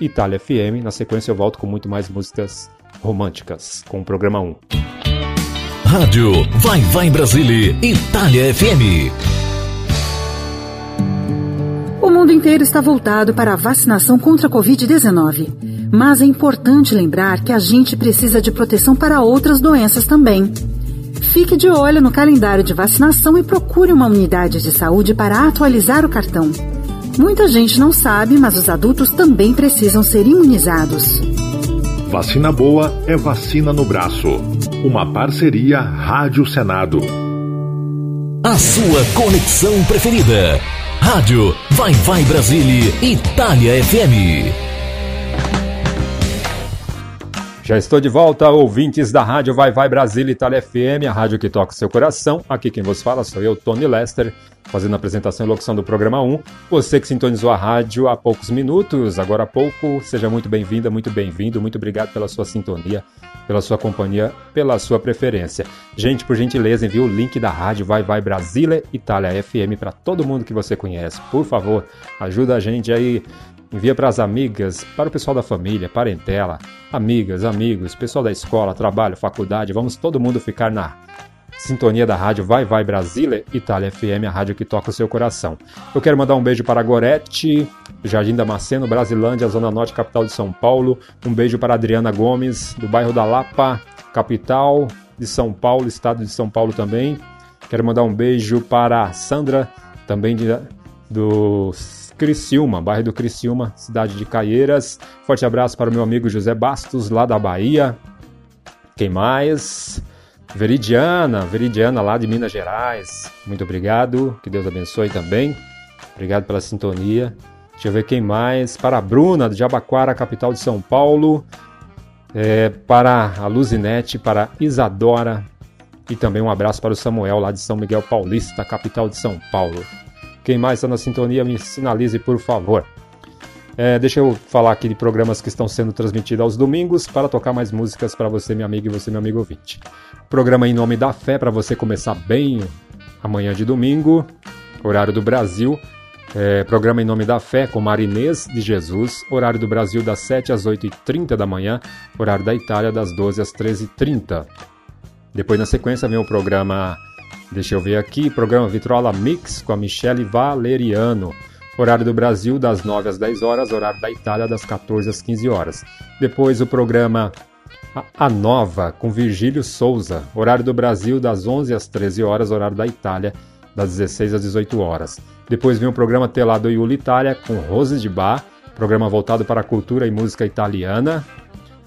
Itália FM. Na sequência eu volto com muito mais músicas românticas com o programa 1. Rádio Vai Vai Brasília, Itália FM. O mundo inteiro está voltado para a vacinação contra a Covid-19. Mas é importante lembrar que a gente precisa de proteção para outras doenças também. Fique de olho no calendário de vacinação e procure uma unidade de saúde para atualizar o cartão. Muita gente não sabe, mas os adultos também precisam ser imunizados. Vacina boa é vacina no braço. Uma parceria Rádio Senado. A sua conexão preferida. Rádio Vai Vai Brasília, Itália FM. Já estou de volta, ouvintes da Rádio Vai Vai Brasília Itália FM, a rádio que toca o seu coração. Aqui quem vos fala sou eu, Tony Lester, fazendo a apresentação e locução do programa 1. Você que sintonizou a rádio há poucos minutos, agora há pouco, seja muito bem-vinda, muito bem-vindo, muito obrigado pela sua sintonia, pela sua companhia, pela sua preferência. Gente, por gentileza, envie o link da rádio Vai Vai Brasília Itália FM para todo mundo que você conhece. Por favor, ajuda a gente aí Envia para as amigas, para o pessoal da família, parentela, amigas, amigos, pessoal da escola, trabalho, faculdade. Vamos todo mundo ficar na sintonia da rádio Vai Vai Brasília, Itália FM, a rádio que toca o seu coração. Eu quero mandar um beijo para Gorete, Jardim Damasceno, Brasilândia, Zona Norte, capital de São Paulo. Um beijo para Adriana Gomes, do bairro da Lapa, capital de São Paulo, estado de São Paulo também. Quero mandar um beijo para Sandra, também de, do Criciúma, bairro do Criciúma, cidade de Caieiras. Forte abraço para o meu amigo José Bastos, lá da Bahia. Quem mais? Veridiana, Veridiana lá de Minas Gerais. Muito obrigado, que Deus abençoe também. Obrigado pela sintonia. Deixa eu ver quem mais. Para a Bruna, de Jabaquara, capital de São Paulo. É, para a Luzinete, para a Isadora. E também um abraço para o Samuel, lá de São Miguel Paulista, capital de São Paulo. Quem mais está na sintonia, me sinalize, por favor. É, deixa eu falar aqui de programas que estão sendo transmitidos aos domingos para tocar mais músicas para você, meu amigo, e você, meu amigo ouvinte. Programa Em Nome da Fé para você começar bem amanhã de domingo, horário do Brasil. É, programa Em Nome da Fé com Marinês de Jesus, horário do Brasil das 7 às 8h30 da manhã, horário da Itália das 12 às 13h30. Depois, na sequência, vem o programa Deixa eu ver aqui, programa Vitrola Mix com a Michele Valeriano. Horário do Brasil das 9 às 10 horas, horário da Itália das 14 às 15 horas. Depois o programa A Nova com Virgílio Souza. Horário do Brasil das 11 às 13 horas, horário da Itália das 16 às 18 horas. Depois vem o programa Telado Iuli Itália com Rose de Bar, programa voltado para a cultura e música italiana.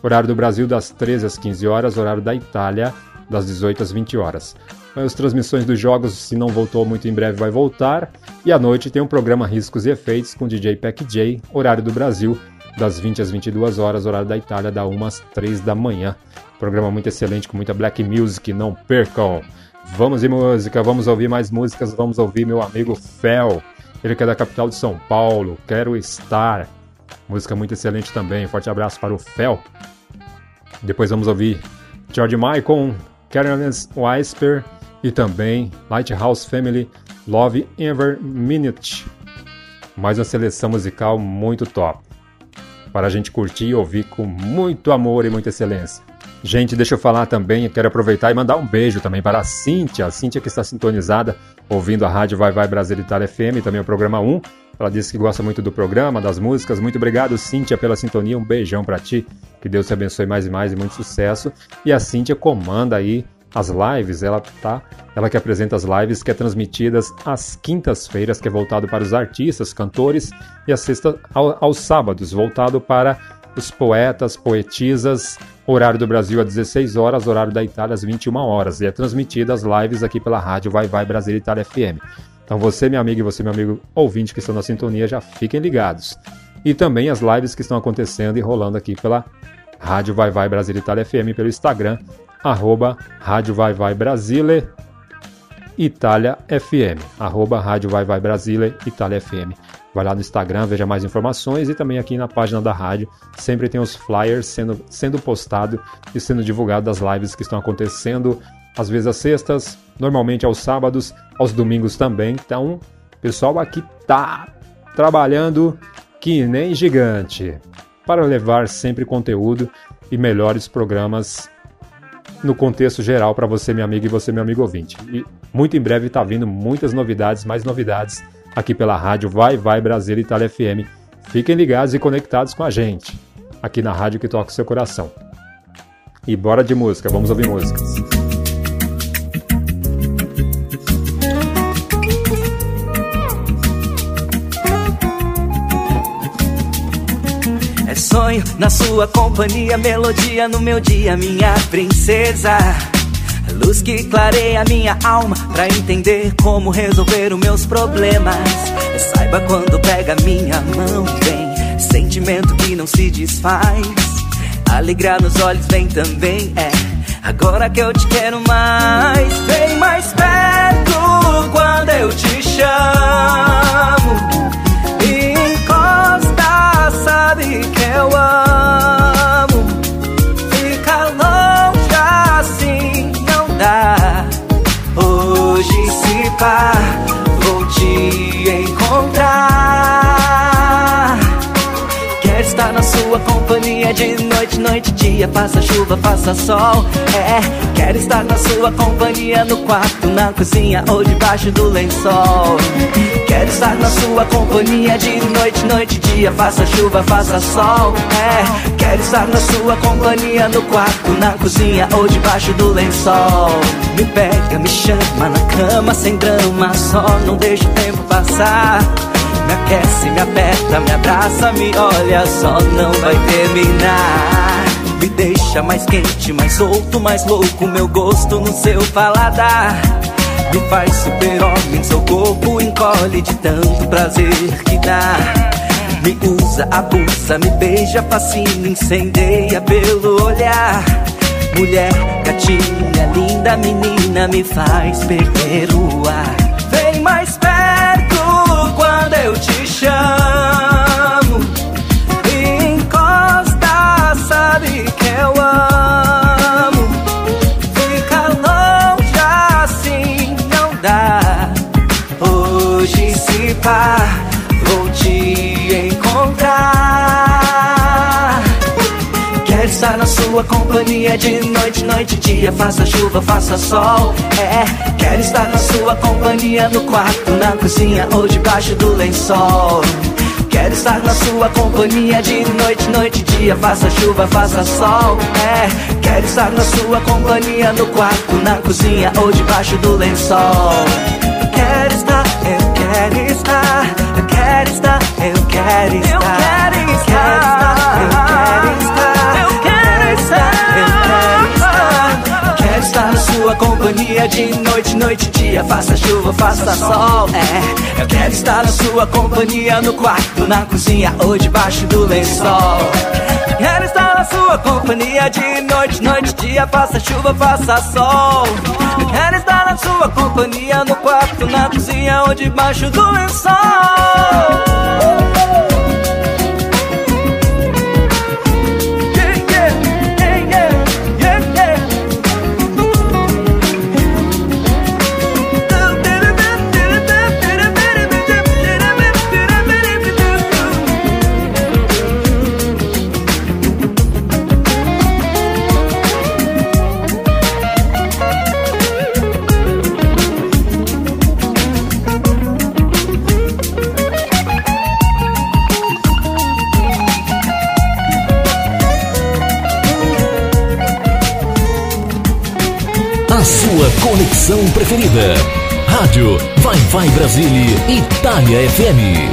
Horário do Brasil das 13 às 15 horas, horário da Itália das 18 às 20 horas. As transmissões dos jogos, se não voltou muito em breve, vai voltar. E à noite tem um programa Riscos e Efeitos com DJ Pack J, horário do Brasil, das 20 às 22 horas, horário da Itália, da 1 às 3 da manhã. Programa muito excelente, com muita black music, não percam! Vamos de música, vamos ouvir mais músicas, vamos ouvir meu amigo Fel, ele que é da capital de São Paulo, Quero Estar. Música muito excelente também, forte abraço para o Fel. Depois vamos ouvir George Michael, Carolyn Weisper e também Lighthouse Family Love Ever Minute. Mais uma seleção musical muito top. Para a gente curtir e ouvir com muito amor e muita excelência. Gente, deixa eu falar também, quero aproveitar e mandar um beijo também para a Cíntia, a Cíntia que está sintonizada, ouvindo a rádio Vai Vai Brasil Itália FM, também o programa 1. Ela disse que gosta muito do programa, das músicas. Muito obrigado, Cíntia, pela sintonia. Um beijão para ti. Que Deus te abençoe mais e mais e muito sucesso. E a Cíntia comanda aí as lives, ela tá, ela que apresenta as lives que é transmitidas às quintas-feiras, que é voltado para os artistas, cantores, e a sexta ao, aos sábados, voltado para os poetas, poetisas, horário do Brasil às 16 horas, horário da Itália às 21 horas, e é transmitida as lives aqui pela rádio Vai Vai Brasil Itália FM. Então você, meu amigo, e você, meu amigo ouvinte que estão na sintonia, já fiquem ligados. E também as lives que estão acontecendo e rolando aqui pela Rádio Vai Vai Brasil Itália FM, pelo Instagram, arroba Rádio Vai Vai Brasile Itália FM, arroba Rádio Vai Vai Brasile Itália FM. Vai lá no Instagram, veja mais informações e também aqui na página da rádio sempre tem os flyers sendo, sendo postado e sendo divulgado das lives que estão acontecendo, às vezes às sextas, normalmente aos sábados, aos domingos também. Então, o pessoal aqui tá trabalhando que nem gigante para levar sempre conteúdo e melhores programas no contexto geral para você, minha amiga, e você, meu amigo ouvinte. E muito em breve está vindo muitas novidades, mais novidades aqui pela rádio Vai Vai Brasil Itália FM. Fiquem ligados e conectados com a gente, aqui na rádio que toca o seu coração. E bora de música, vamos ouvir músicas. É sonho na sua companhia, melodia no meu dia, minha princesa. Luz que clareia minha alma pra entender como resolver os meus problemas. Saiba quando pega minha mão, vem sentimento que não se desfaz. Alegrar nos olhos vem também, é. Agora que eu te quero mais, vem mais perto quando eu te chamo. Vou te sua companhia de noite, noite, dia. Faça chuva, faça sol. É, quero estar na sua companhia no quarto, na cozinha ou debaixo do lençol. Quero estar na sua companhia de noite, noite, dia. Faça chuva, faça sol. É, quero estar na sua companhia no quarto, na cozinha ou debaixo do lençol. Me pega, me chama na cama sem drama, só não deixa o tempo passar. Me aquece, me aperta, me abraça, me olha, só não vai terminar. Me deixa mais quente, mais solto, mais louco, meu gosto no seu paladar. Me faz super-homem, seu corpo encolhe de tanto prazer que dá. Me usa, abusa, me beija, fascina, incendeia pelo olhar. Mulher, gatinha, linda menina, me faz perder o ar. Chamo. Encosta, sabe que eu amo. Fica longe assim, não dá. Hoje se pá, vou te encontrar. Quero estar na sua companhia de noite, noite, dia. Faça chuva, faça sol. É, quero estar na sua companhia no quarto, na cozinha ou debaixo do lençol. Quero estar na sua companhia de noite, noite, dia. Faça chuva, faça sol. É, quero estar na sua companhia no quarto, na cozinha ou debaixo do lençol. Eu quero estar, eu quero estar, eu quero estar, eu quero estar. Eu quero de noite, noite, dia. Faça chuva, faça sol. É, eu quero estar na sua companhia no quarto, na cozinha ou debaixo do lençol. Quero estar na sua companhia de noite, noite, dia. Faça chuva, faça sol. Quero estar na sua companhia no quarto, na cozinha ou debaixo do lençol. FM.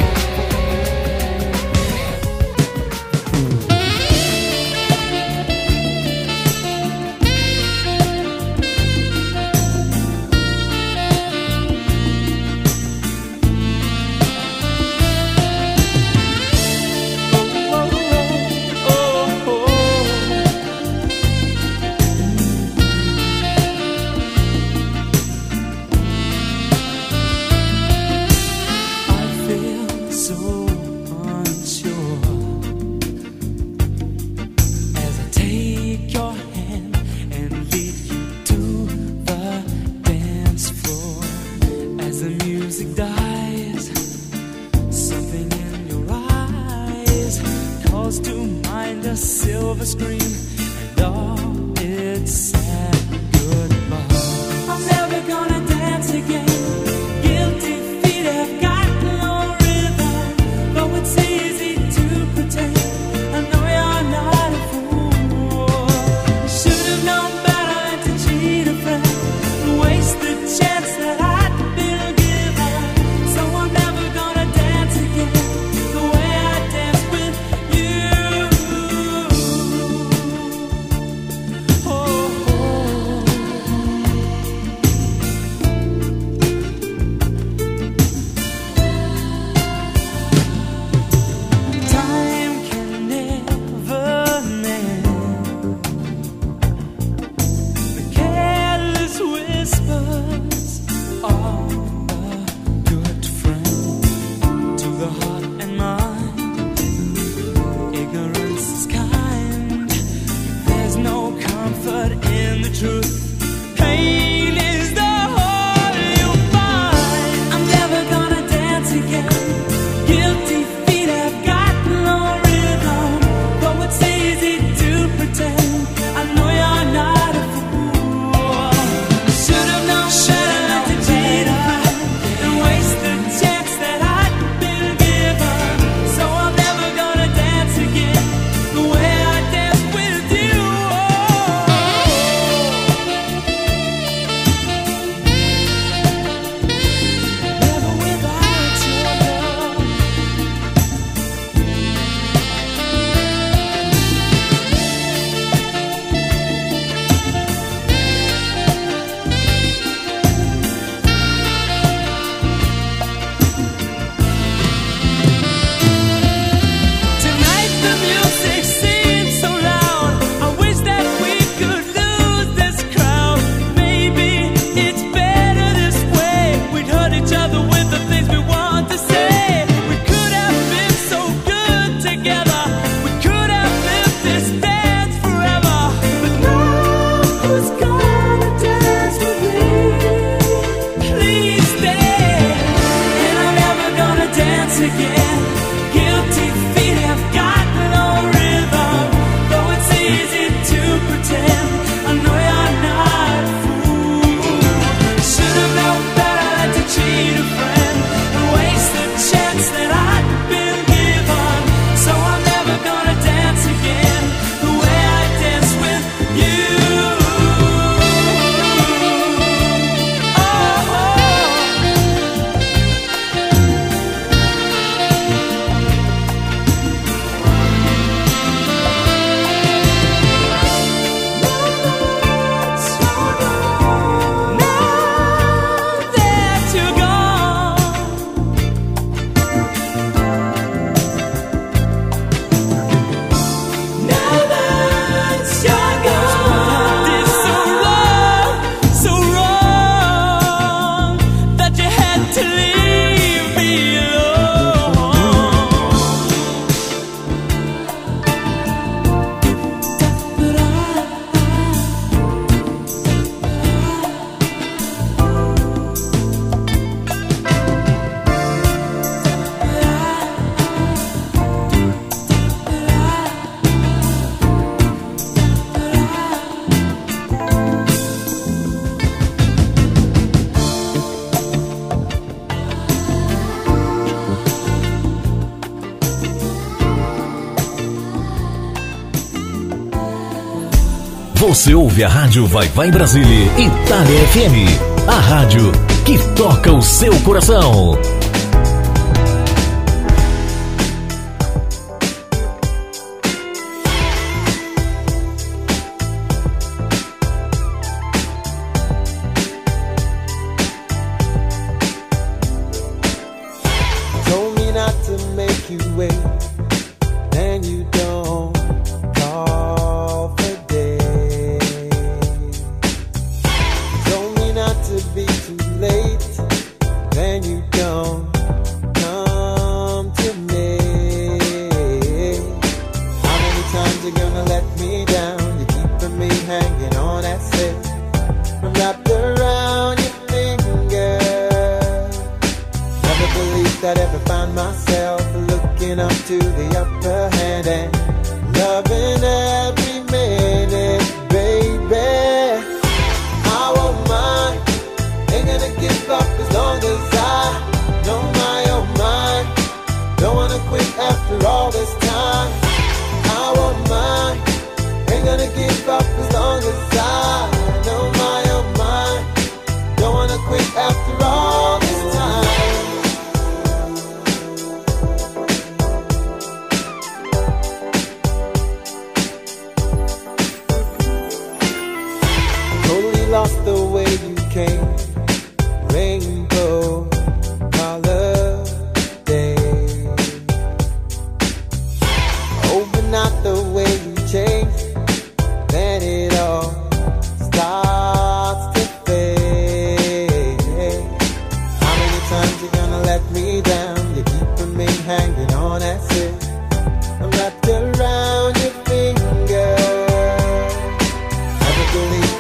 Você ouve a Rádio Vai Vai Brasília, Itália FM. A rádio que toca o seu coração.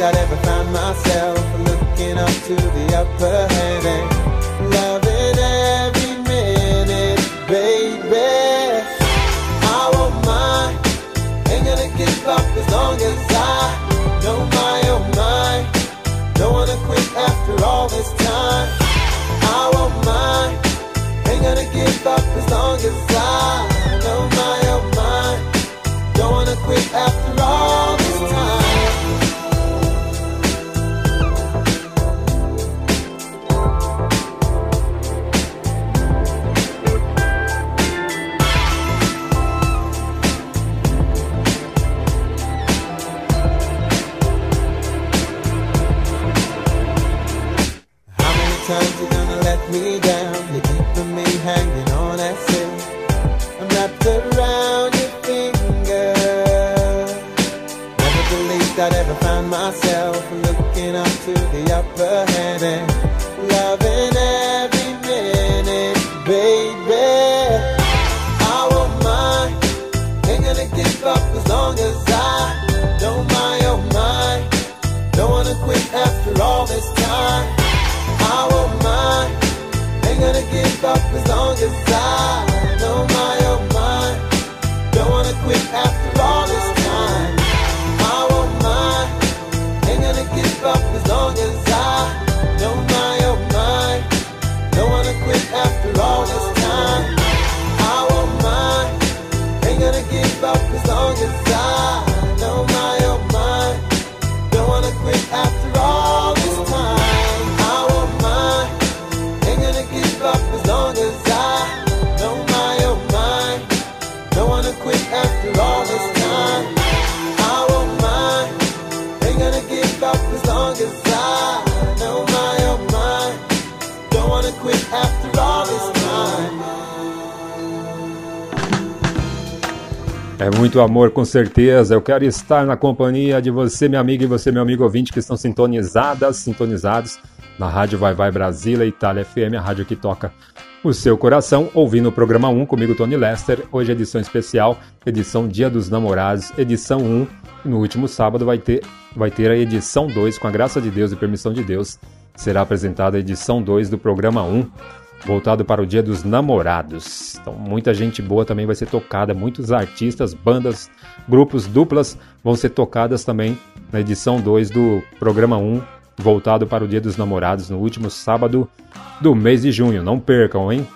I'd ever find myself looking up to the upper hand and loving every minute, baby. I won't mind, ain't gonna give up as long as I know my own mind. Don't wanna quit after all this time. I won't mind, ain't gonna give up as long as I. muito amor, com certeza. Eu quero estar na companhia de você, minha amiga, e você, meu amigo ouvinte, que estão sintonizadas, sintonizados na Rádio Vai Vai Brasília, Itália FM, a rádio que toca o seu coração, ouvindo o programa 1 comigo, Tony Lester. Hoje, edição especial, edição Dia dos Namorados, edição 1. E no último sábado vai ter, vai ter a edição 2, com a graça de Deus e permissão de Deus. Será apresentada a edição 2 do programa 1 voltado para o Dia dos Namorados. Então, muita gente boa também vai ser tocada, muitos artistas, bandas, grupos, duplas vão ser tocadas também na edição 2 do programa 1, voltado para o Dia dos Namorados, no último sábado do mês de junho. Não percam, hein?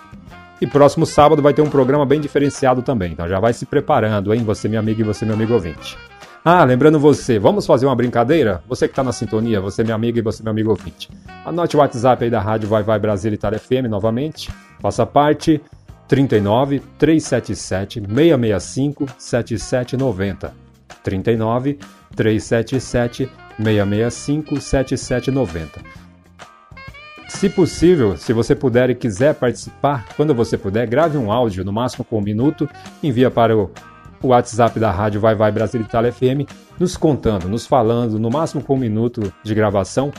E próximo sábado vai ter um programa bem diferenciado também, então já vai se preparando, hein? Você, minha amiga, e você, meu amigo ouvinte. Ah, lembrando você, vamos fazer uma brincadeira? Você que está na sintonia, você é minha amiga e você meu amigo ouvinte. Anote o WhatsApp aí da Rádio Vai Vai Brasil Itália FM novamente. Faça parte 39 377 665 7790. 39 377 665 7790. Se possível, se você puder e quiser participar, quando você puder, grave um áudio, no máximo com um minuto, envia para o o WhatsApp da rádio Vai Vai Brasil Itália FM, nos contando, nos falando, no máximo com um minuto de gravação,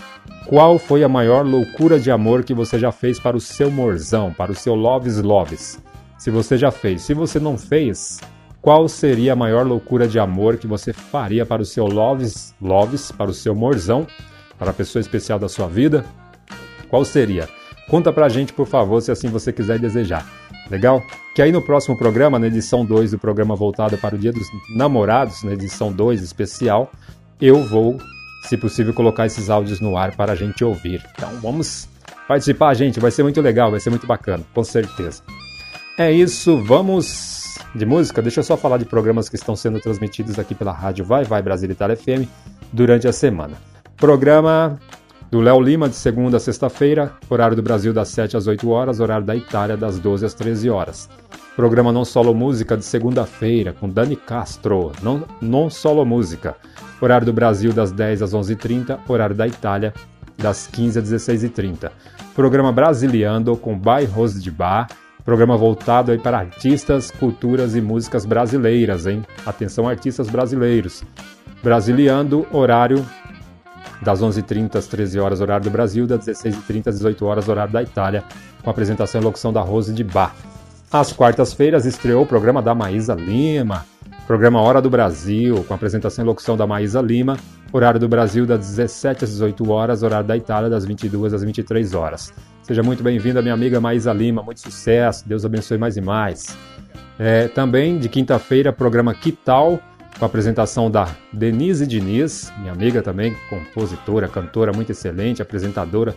qual foi a maior loucura de amor que você já fez para o seu morzão, para o seu Loves Loves. Se você já fez. Se você não fez, qual seria a maior loucura de amor que você faria para o seu Loves Loves, para o seu morzão, para a pessoa especial da sua vida? Qual seria? Conta pra gente, por favor, se assim você quiser desejar. Legal? Que aí no próximo programa, na edição 2 do programa voltado para o Dia dos Namorados, na edição 2 especial, eu vou, se possível, colocar esses áudios no ar para a gente ouvir. Então vamos participar, gente, vai ser muito legal, vai ser muito bacana, com certeza. É isso, vamos de música. Deixa eu só falar de programas que estão sendo transmitidos aqui pela rádio Vai Vai Brasil Itália FM durante a semana. Programa do Léo Lima, de segunda a sexta-feira, horário do Brasil das 7 às 8 horas, horário da Itália das 12 às 13 horas. Programa Non Solo Música de segunda-feira, com Dani Castro, non, non Solo Música, horário do Brasil das 10 às 11h30, horário da Itália das 15 às 16h30. Programa Brasiliando, com Bairros de Bar, programa voltado aí para artistas, culturas e músicas brasileiras, hein? Atenção artistas brasileiros. Brasiliando, horário das 11h30 às 13 horas horário do Brasil, das 16h30 às 18 horas horário da Itália, com apresentação e locução da Rose de Bar. Às quartas-feiras estreou o programa da Maísa Lima, programa Hora do Brasil, com apresentação e locução da Maísa Lima, horário do Brasil das 17 às 18 horas, horário da Itália das 22 às 23 horas. Seja muito bem-vinda, minha amiga Maísa Lima, muito sucesso, Deus abençoe mais e mais. É, também, de quinta-feira, programa Que Tal? Com a apresentação da Denise Diniz, minha amiga também, compositora, cantora muito excelente, apresentadora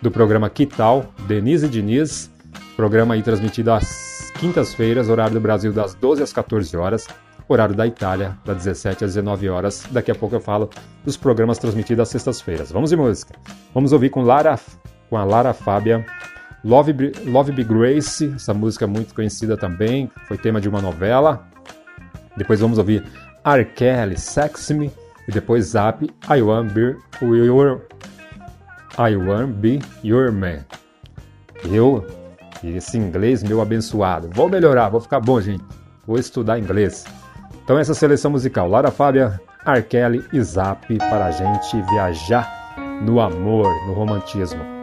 do programa Que Tal, Denise Diniz, programa aí transmitido às quintas-feiras, horário do Brasil das 12 às 14 horas, horário da Itália das 17 às 19 horas. Daqui a pouco eu falo dos programas transmitidos às sextas-feiras. Vamos de música. Vamos ouvir com Lara, com a Lara Fábia, Love, Love Be Grace, essa música muito conhecida também, foi tema de uma novela. Depois vamos ouvir R. Kelly, Sex Me, e depois Zap, I Want Be Your, I Want Be Your Man. Eu, esse inglês meu abençoado, vou melhorar, vou ficar bom, gente. Vou estudar inglês. Então essa seleção musical, Lara Fábia, R. Kelly e Zap para a gente viajar no amor, no romantismo.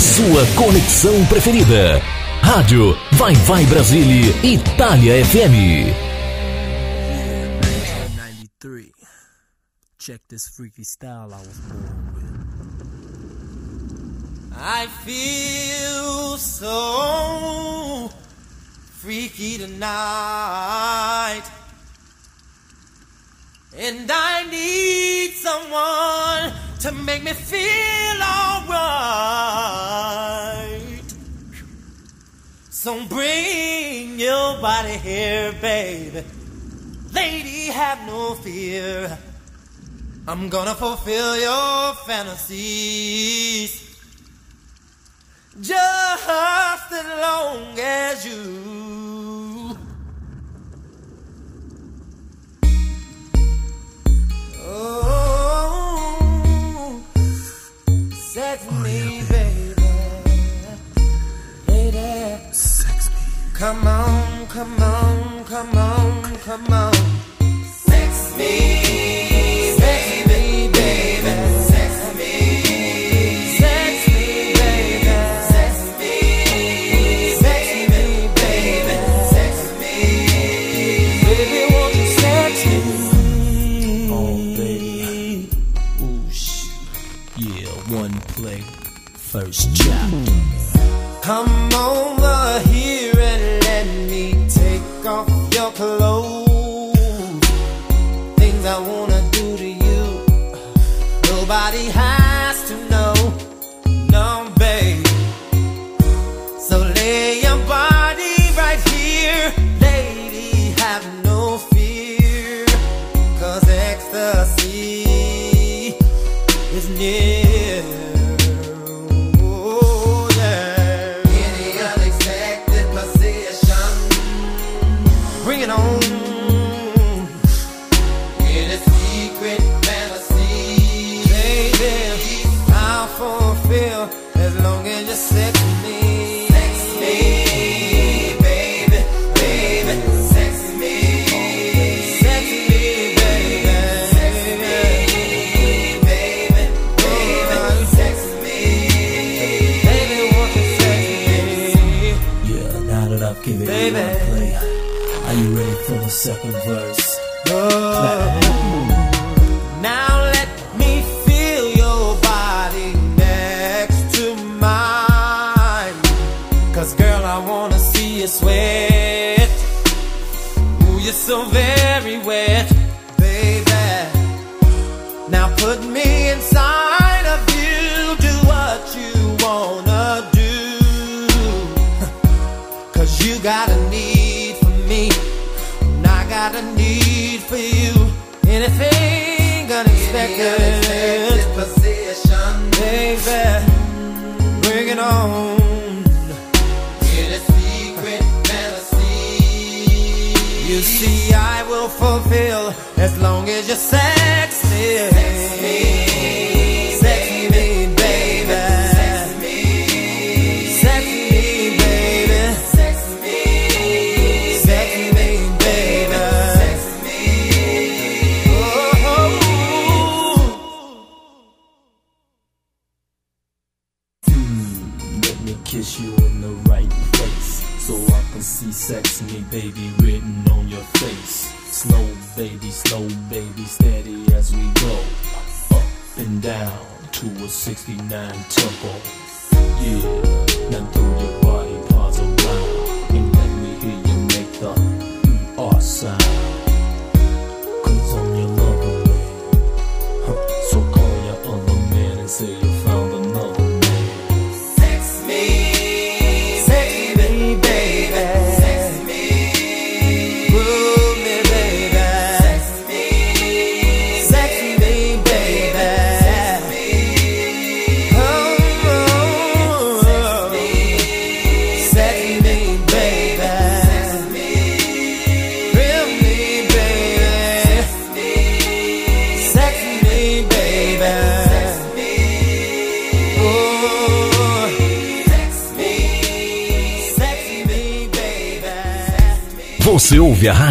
sua conexão preferida. Rádio Vai Vai Brasília, Itália FM. Check this freaky style I was born with. I feel so freaky tonight. And I need someone to make me nobody here, babe. Lady, have no fear. I'm gonna fulfill your fantasy.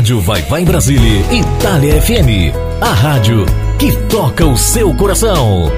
Rádio Vai Vai Brasília, Itália FM. A rádio que toca o seu coração.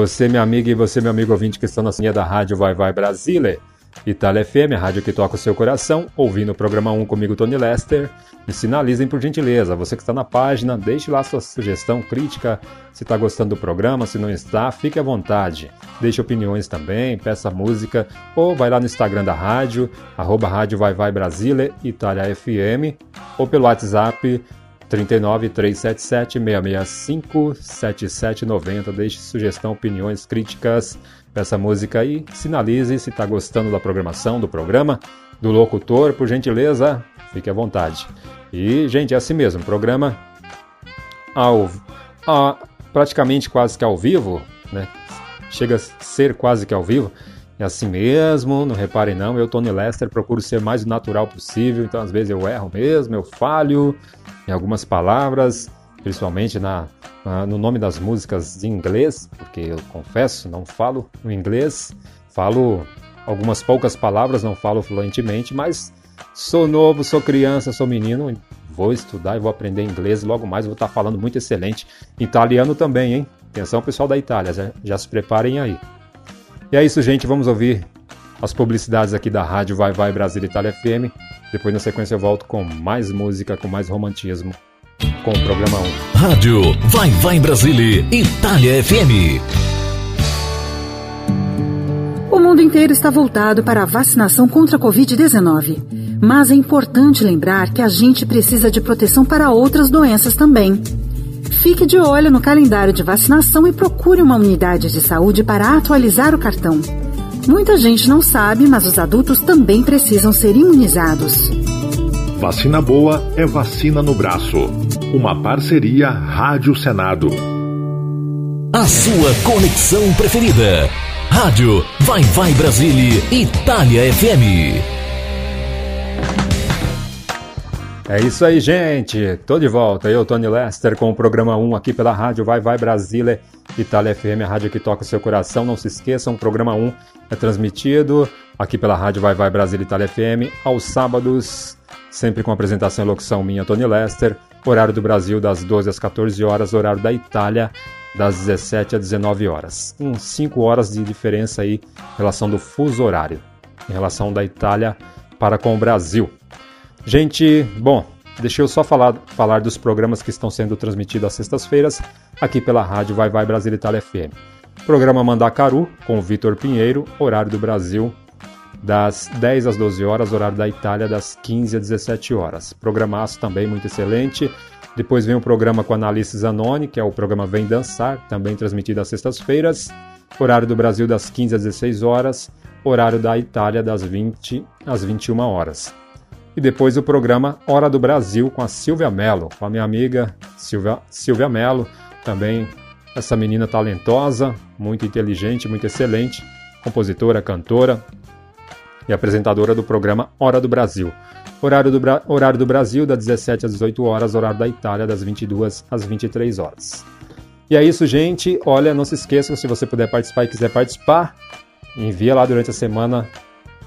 Você, minha amiga, e você, meu amigo ouvinte que estão na sinha da rádio Vai Vai Brasile, Itália FM, a rádio que toca o seu coração, ouvindo o programa 1 comigo, Tony Lester. Me sinalizem por gentileza. Você que está na página, deixe lá sua sugestão, crítica, se está gostando do programa, se não está, fique à vontade. Deixe opiniões também, peça música, ou vai lá no Instagram da rádio, arroba rádio Vai Vai Brasile, Itália FM, ou pelo WhatsApp 39 377 665 7790. Deixe sugestão, opiniões, críticas para essa música aí. Sinalize se está gostando da programação, do programa, do locutor, por gentileza, fique à vontade. E, gente, é assim mesmo, programa ao, a, praticamente quase que ao vivo, né? Chega a ser quase que ao vivo. É assim mesmo, não reparem não, eu, Tony Lester, procuro ser mais natural possível, então às vezes eu erro mesmo, eu falho, em algumas palavras, principalmente na, na, no nome das músicas em inglês, porque eu confesso, não falo o inglês, falo algumas poucas palavras, não falo fluentemente, mas sou novo, sou criança, sou menino, vou estudar e vou aprender inglês, logo mais vou estar falando muito excelente. Italiano também, hein? Atenção pessoal da Itália, já, já se preparem aí. E é isso, gente, vamos ouvir as publicidades aqui da rádio Vai Vai Brasil Itália FM. Depois, na sequência, eu volto com mais música, com mais romantismo, com o programa 1. Rádio Vai Vai Brasília Itália FM. O mundo inteiro está voltado para a vacinação contra a Covid-19. Mas é importante lembrar que a gente precisa de proteção para outras doenças também. Fique de olho no calendário de vacinação e procure uma unidade de saúde para atualizar o cartão. Muita gente não sabe, mas os adultos também precisam ser imunizados. Vacina boa é vacina no braço. Uma parceria Rádio Senado. A sua conexão preferida. Rádio Vai Vai Brasília Itália FM. É isso aí, gente. Tô de volta. Eu, Tony Lester, com o programa 1 aqui pela rádio Vai Vai Brasília, Itália FM, a rádio que toca o seu coração. Não se esqueçam, o programa 1 é transmitido aqui pela rádio Vai Vai Brasília, Itália FM, aos sábados, sempre com apresentação e locução minha, Tony Lester. Horário do Brasil das 12 às 14 horas, horário da Itália das 17 às 19 horas. Com 5 horas de diferença aí em relação do fuso horário, em relação da Itália para com o Brasil. Gente, bom, deixa eu só falar, falar dos programas que estão sendo transmitidos às sextas-feiras aqui pela rádio Vai Vai Brasil Itália FM. Programa Mandacaru com o Vitor Pinheiro, horário do Brasil das 10 às 12 horas, horário da Itália das 15 às 17 horas. Programaço também muito excelente. Depois vem o programa com a Analice Zanoni, que é o programa Vem Dançar, também transmitido às sextas-feiras, horário do Brasil das 15 às 16 horas, horário da Itália das 20 às 21 horas. E depois o programa Hora do Brasil com a Silvia Mello, com a minha amiga Silvia, Silvia Mello, também essa menina talentosa, muito inteligente, muito excelente, compositora, cantora e apresentadora do programa Hora do Brasil. Horário do, horário do Brasil, das 17 às 18 horas, horário da Itália, das 22 às 23 horas. E é isso, gente. Olha, não se esqueçam, se você puder participar e quiser participar, envia lá durante a semana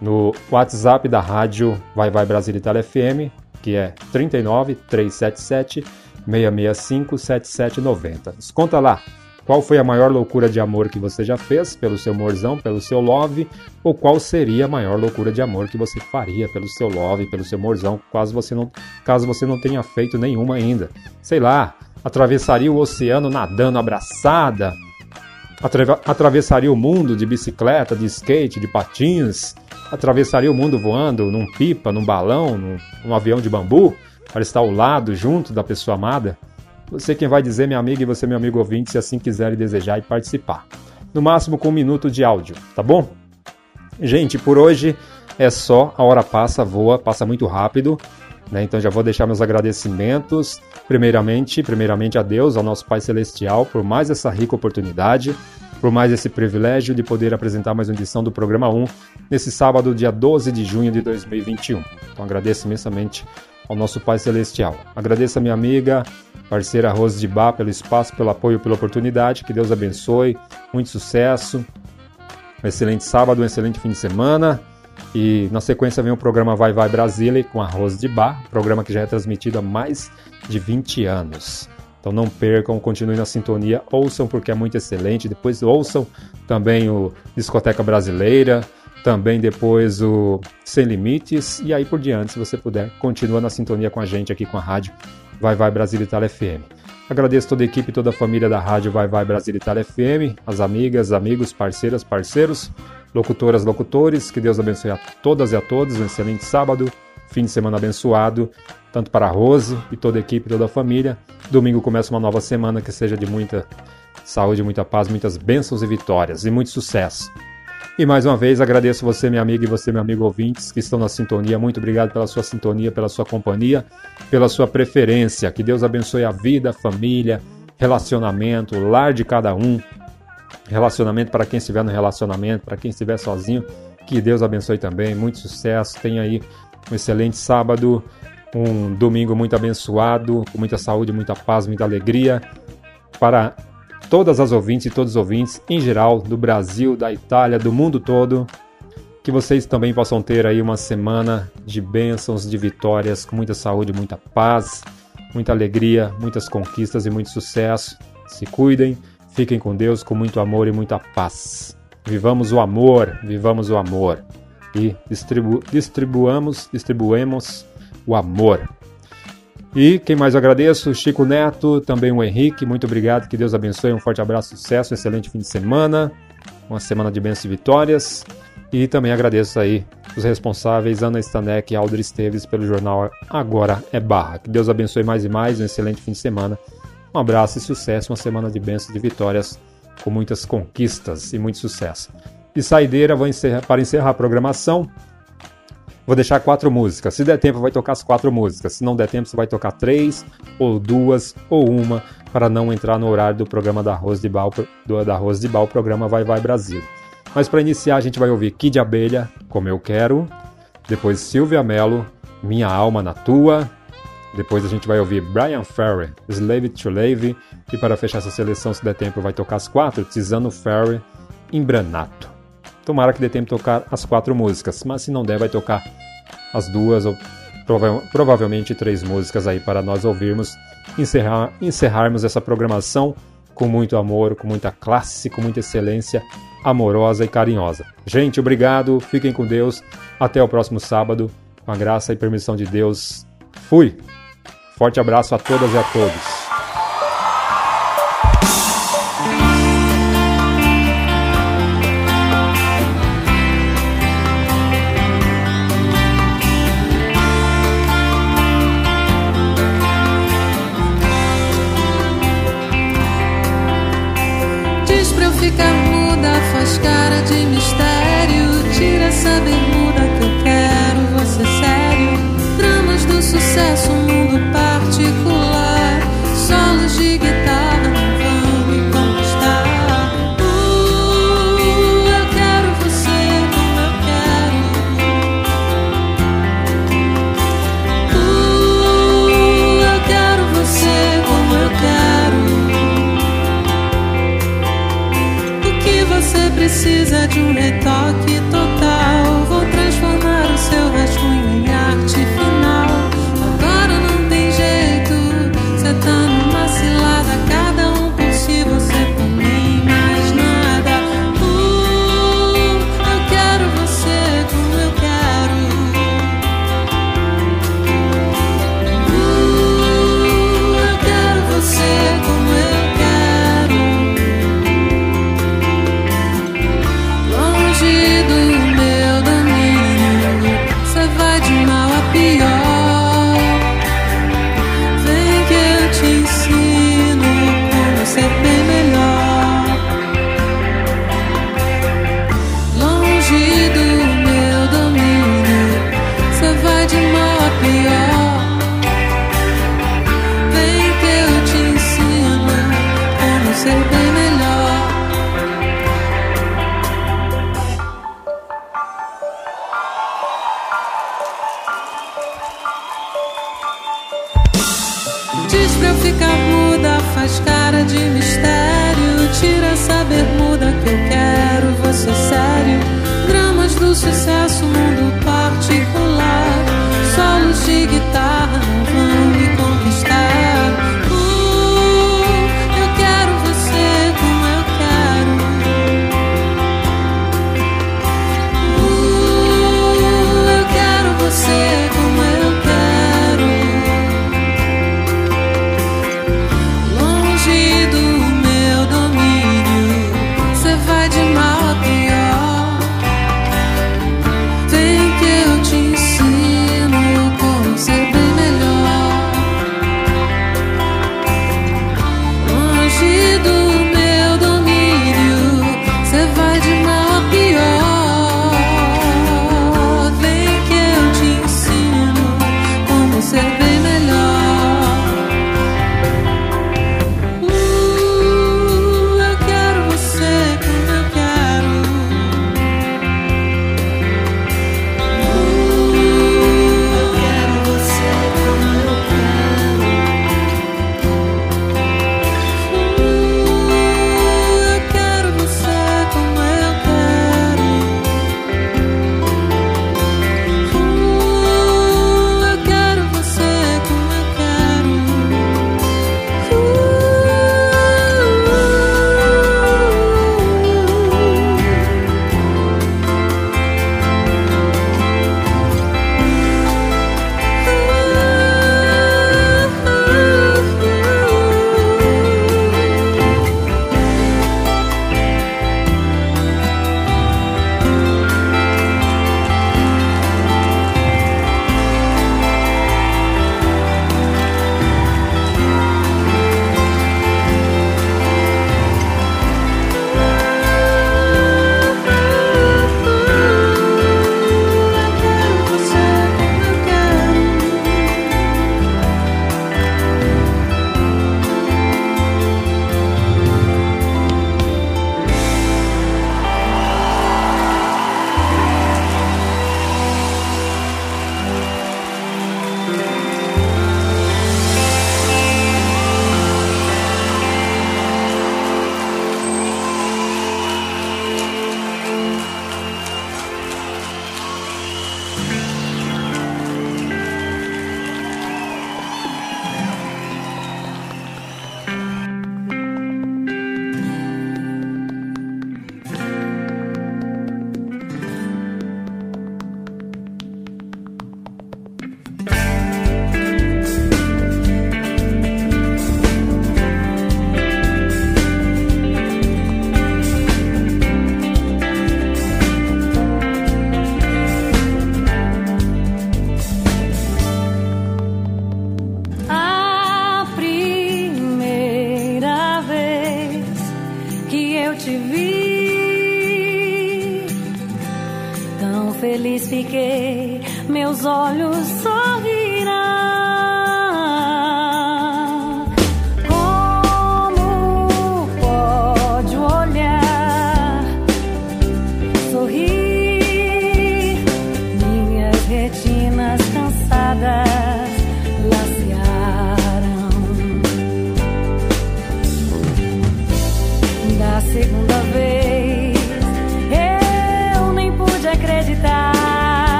no WhatsApp da rádio Vai Vai Brasil Itália FM, que é 39 377 665 7790. Desconta lá. Qual foi a maior loucura de amor que você já fez pelo seu morzão, pelo seu love? Ou qual seria a maior loucura de amor que você faria pelo seu love, pelo seu morzão, caso você não, caso você não tenha feito nenhuma ainda? Sei lá, atravessaria o oceano nadando abraçada? Atra atravessaria o mundo de bicicleta, de skate, de patins? Atravessaria o mundo voando num pipa, num balão, num, num avião de bambu? Para estar ao lado, junto da pessoa amada? Você quem vai dizer, minha amiga, e você, meu amigo ouvinte, se assim quiser e desejar e participar. No máximo com um minuto de áudio, tá bom? Gente, por hoje é só. A hora passa, voa, passa muito rápido. Né? Então já vou deixar meus agradecimentos, primeiramente, primeiramente a Deus, ao nosso Pai Celestial, por mais essa rica oportunidade, por mais esse privilégio de poder apresentar mais uma edição do programa 1 nesse sábado, dia 12 de junho de 2021. Então agradeço imensamente ao nosso Pai Celestial. Agradeço a minha amiga, parceira Rose de Bá, pelo espaço, pelo apoio, pela oportunidade. Que Deus abençoe, muito sucesso, um excelente sábado, um excelente fim de semana. E na sequência vem o programa Vai Vai Brasília com a Rose de Bar, programa que já é transmitido há mais de 20 anos. Então não percam, continuem na sintonia, ouçam porque é muito excelente. Depois ouçam também o Discoteca Brasileira, também depois o Sem Limites e aí por diante, se você puder, continua na sintonia com a gente aqui com a rádio Vai Vai Brasília Itália FM. Agradeço toda a equipe, toda a família da rádio Vai Vai Brasília Itália FM, as amigas, amigos, parceiras, parceiros locutoras, locutores. Que Deus abençoe a todas e a todos. Um excelente sábado, fim de semana abençoado, tanto para a Rose e toda a equipe, toda a família. Domingo começa uma nova semana que seja de muita saúde, muita paz, muitas bênçãos e vitórias e muito sucesso. E mais uma vez agradeço você, minha amiga, e você, meu amigo ouvintes, que estão na sintonia. Muito obrigado pela sua sintonia, pela sua companhia, pela sua preferência. Que Deus abençoe a vida, a família, relacionamento, o lar de cada um, relacionamento para quem estiver no relacionamento, para quem estiver sozinho. Que Deus abençoe também, muito sucesso. Tenha aí um excelente sábado, um domingo muito abençoado, com muita saúde, muita paz, muita alegria para todas as ouvintes e todos os ouvintes em geral do Brasil, da Itália, do mundo todo. Que vocês também possam ter aí uma semana de bênçãos, de vitórias, com muita saúde, muita paz, muita alegria, muitas conquistas e muito sucesso. Se cuidem, Fiquem com Deus com muito amor e muita paz. Vivamos o amor, vivamos o amor. E distribu distribuamos, distribuemos o amor. E quem mais eu agradeço? Chico Neto, também o Henrique, muito obrigado, que Deus abençoe, um forte abraço, sucesso, um excelente fim de semana, uma semana de bênçãos e vitórias. E também agradeço aí os responsáveis, Ana Stanek e Alder Esteves, pelo jornal Agora é Barra. Que Deus abençoe mais e mais, um excelente fim de semana um abraço e sucesso, uma semana de bênçãos e vitórias com muitas conquistas e muito sucesso. E saideira, vou encerrar, para encerrar a programação, vou deixar quatro músicas. Se der tempo, vai tocar as quatro músicas. Se não der tempo, você vai tocar três, ou duas, ou uma, para não entrar no horário do programa da Rose de Bal, do, da Rose de Bal, programa Vai Vai Brasil. Mas para iniciar, a gente vai ouvir Kid Abelha, Como Eu Quero, depois Silvia Mello, Minha Alma na Tua, depois a gente vai ouvir Brian Ferry, Slave to Lave, e para fechar essa seleção, se der tempo, vai tocar as quatro, Tisano Ferry, Imbranato. Tomara que dê tempo de tocar as quatro músicas, mas se não der, vai tocar as duas ou prova provavelmente três músicas aí para nós ouvirmos, encerrar, encerrarmos essa programação com muito amor, com muita classe, com muita excelência, amorosa e carinhosa. Gente, obrigado, fiquem com Deus, até o próximo sábado, com a graça e permissão de Deus. Fui! Forte abraço a todas e a todos.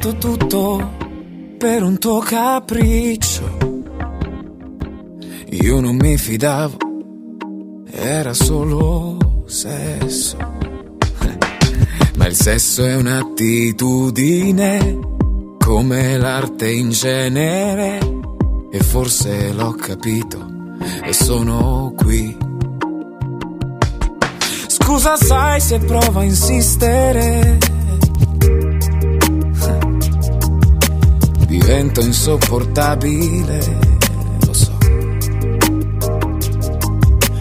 Iniziato tutto per un tuo capriccio. Io non mi fidavo, era solo sesso. Ma il sesso è un'attitudine, come l'arte in genere. E forse l'ho capito e sono qui. Scusa, sai se provo a insistere. Divento insopportabile, lo so.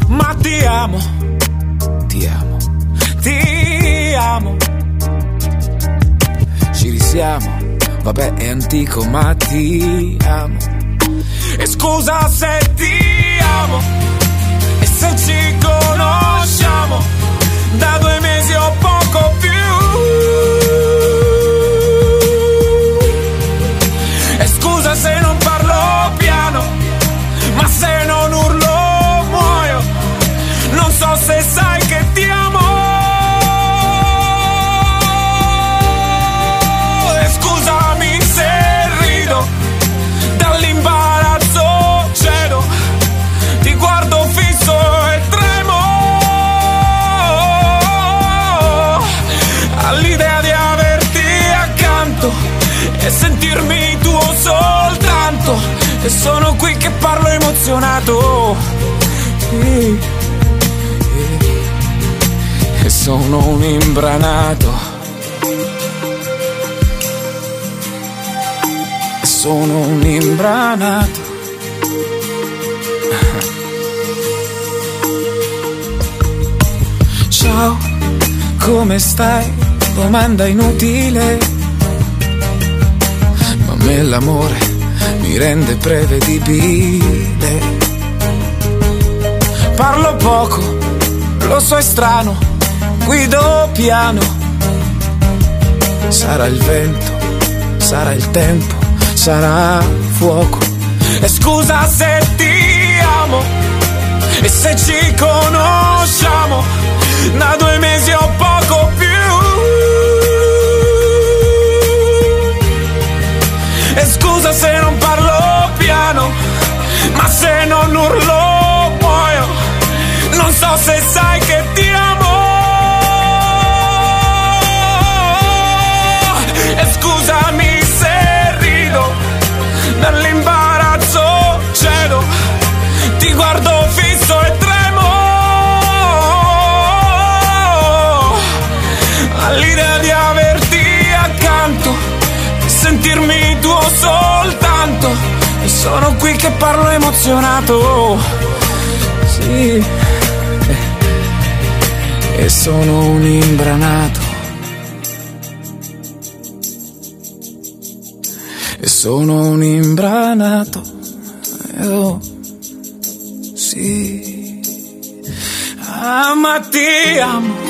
Ma ti amo, ti amo, ti amo. Ci risiamo, vabbè è antico ma ti amo. E scusa se ti amo, e se ci conosciamo da due mesi o poco più. Sì. E sono un imbranato. Sono un imbranato. Ciao, come stai? Domanda inutile. Ma me l'amore mi rende prevedibile. Parlo poco, lo so è strano, guido piano. Sarà il vento, sarà il tempo, sarà fuoco. E scusa se ti amo, e se ci conosciamo da due mesi o poco più. E scusa se non parlo piano, ma se non urlo muoio. Non so se sai che ti amo. E scusami sono qui che parlo emozionato. Sì. E sono un imbranato. E sono un imbranato. Oh, sì. Ah, ma ti amo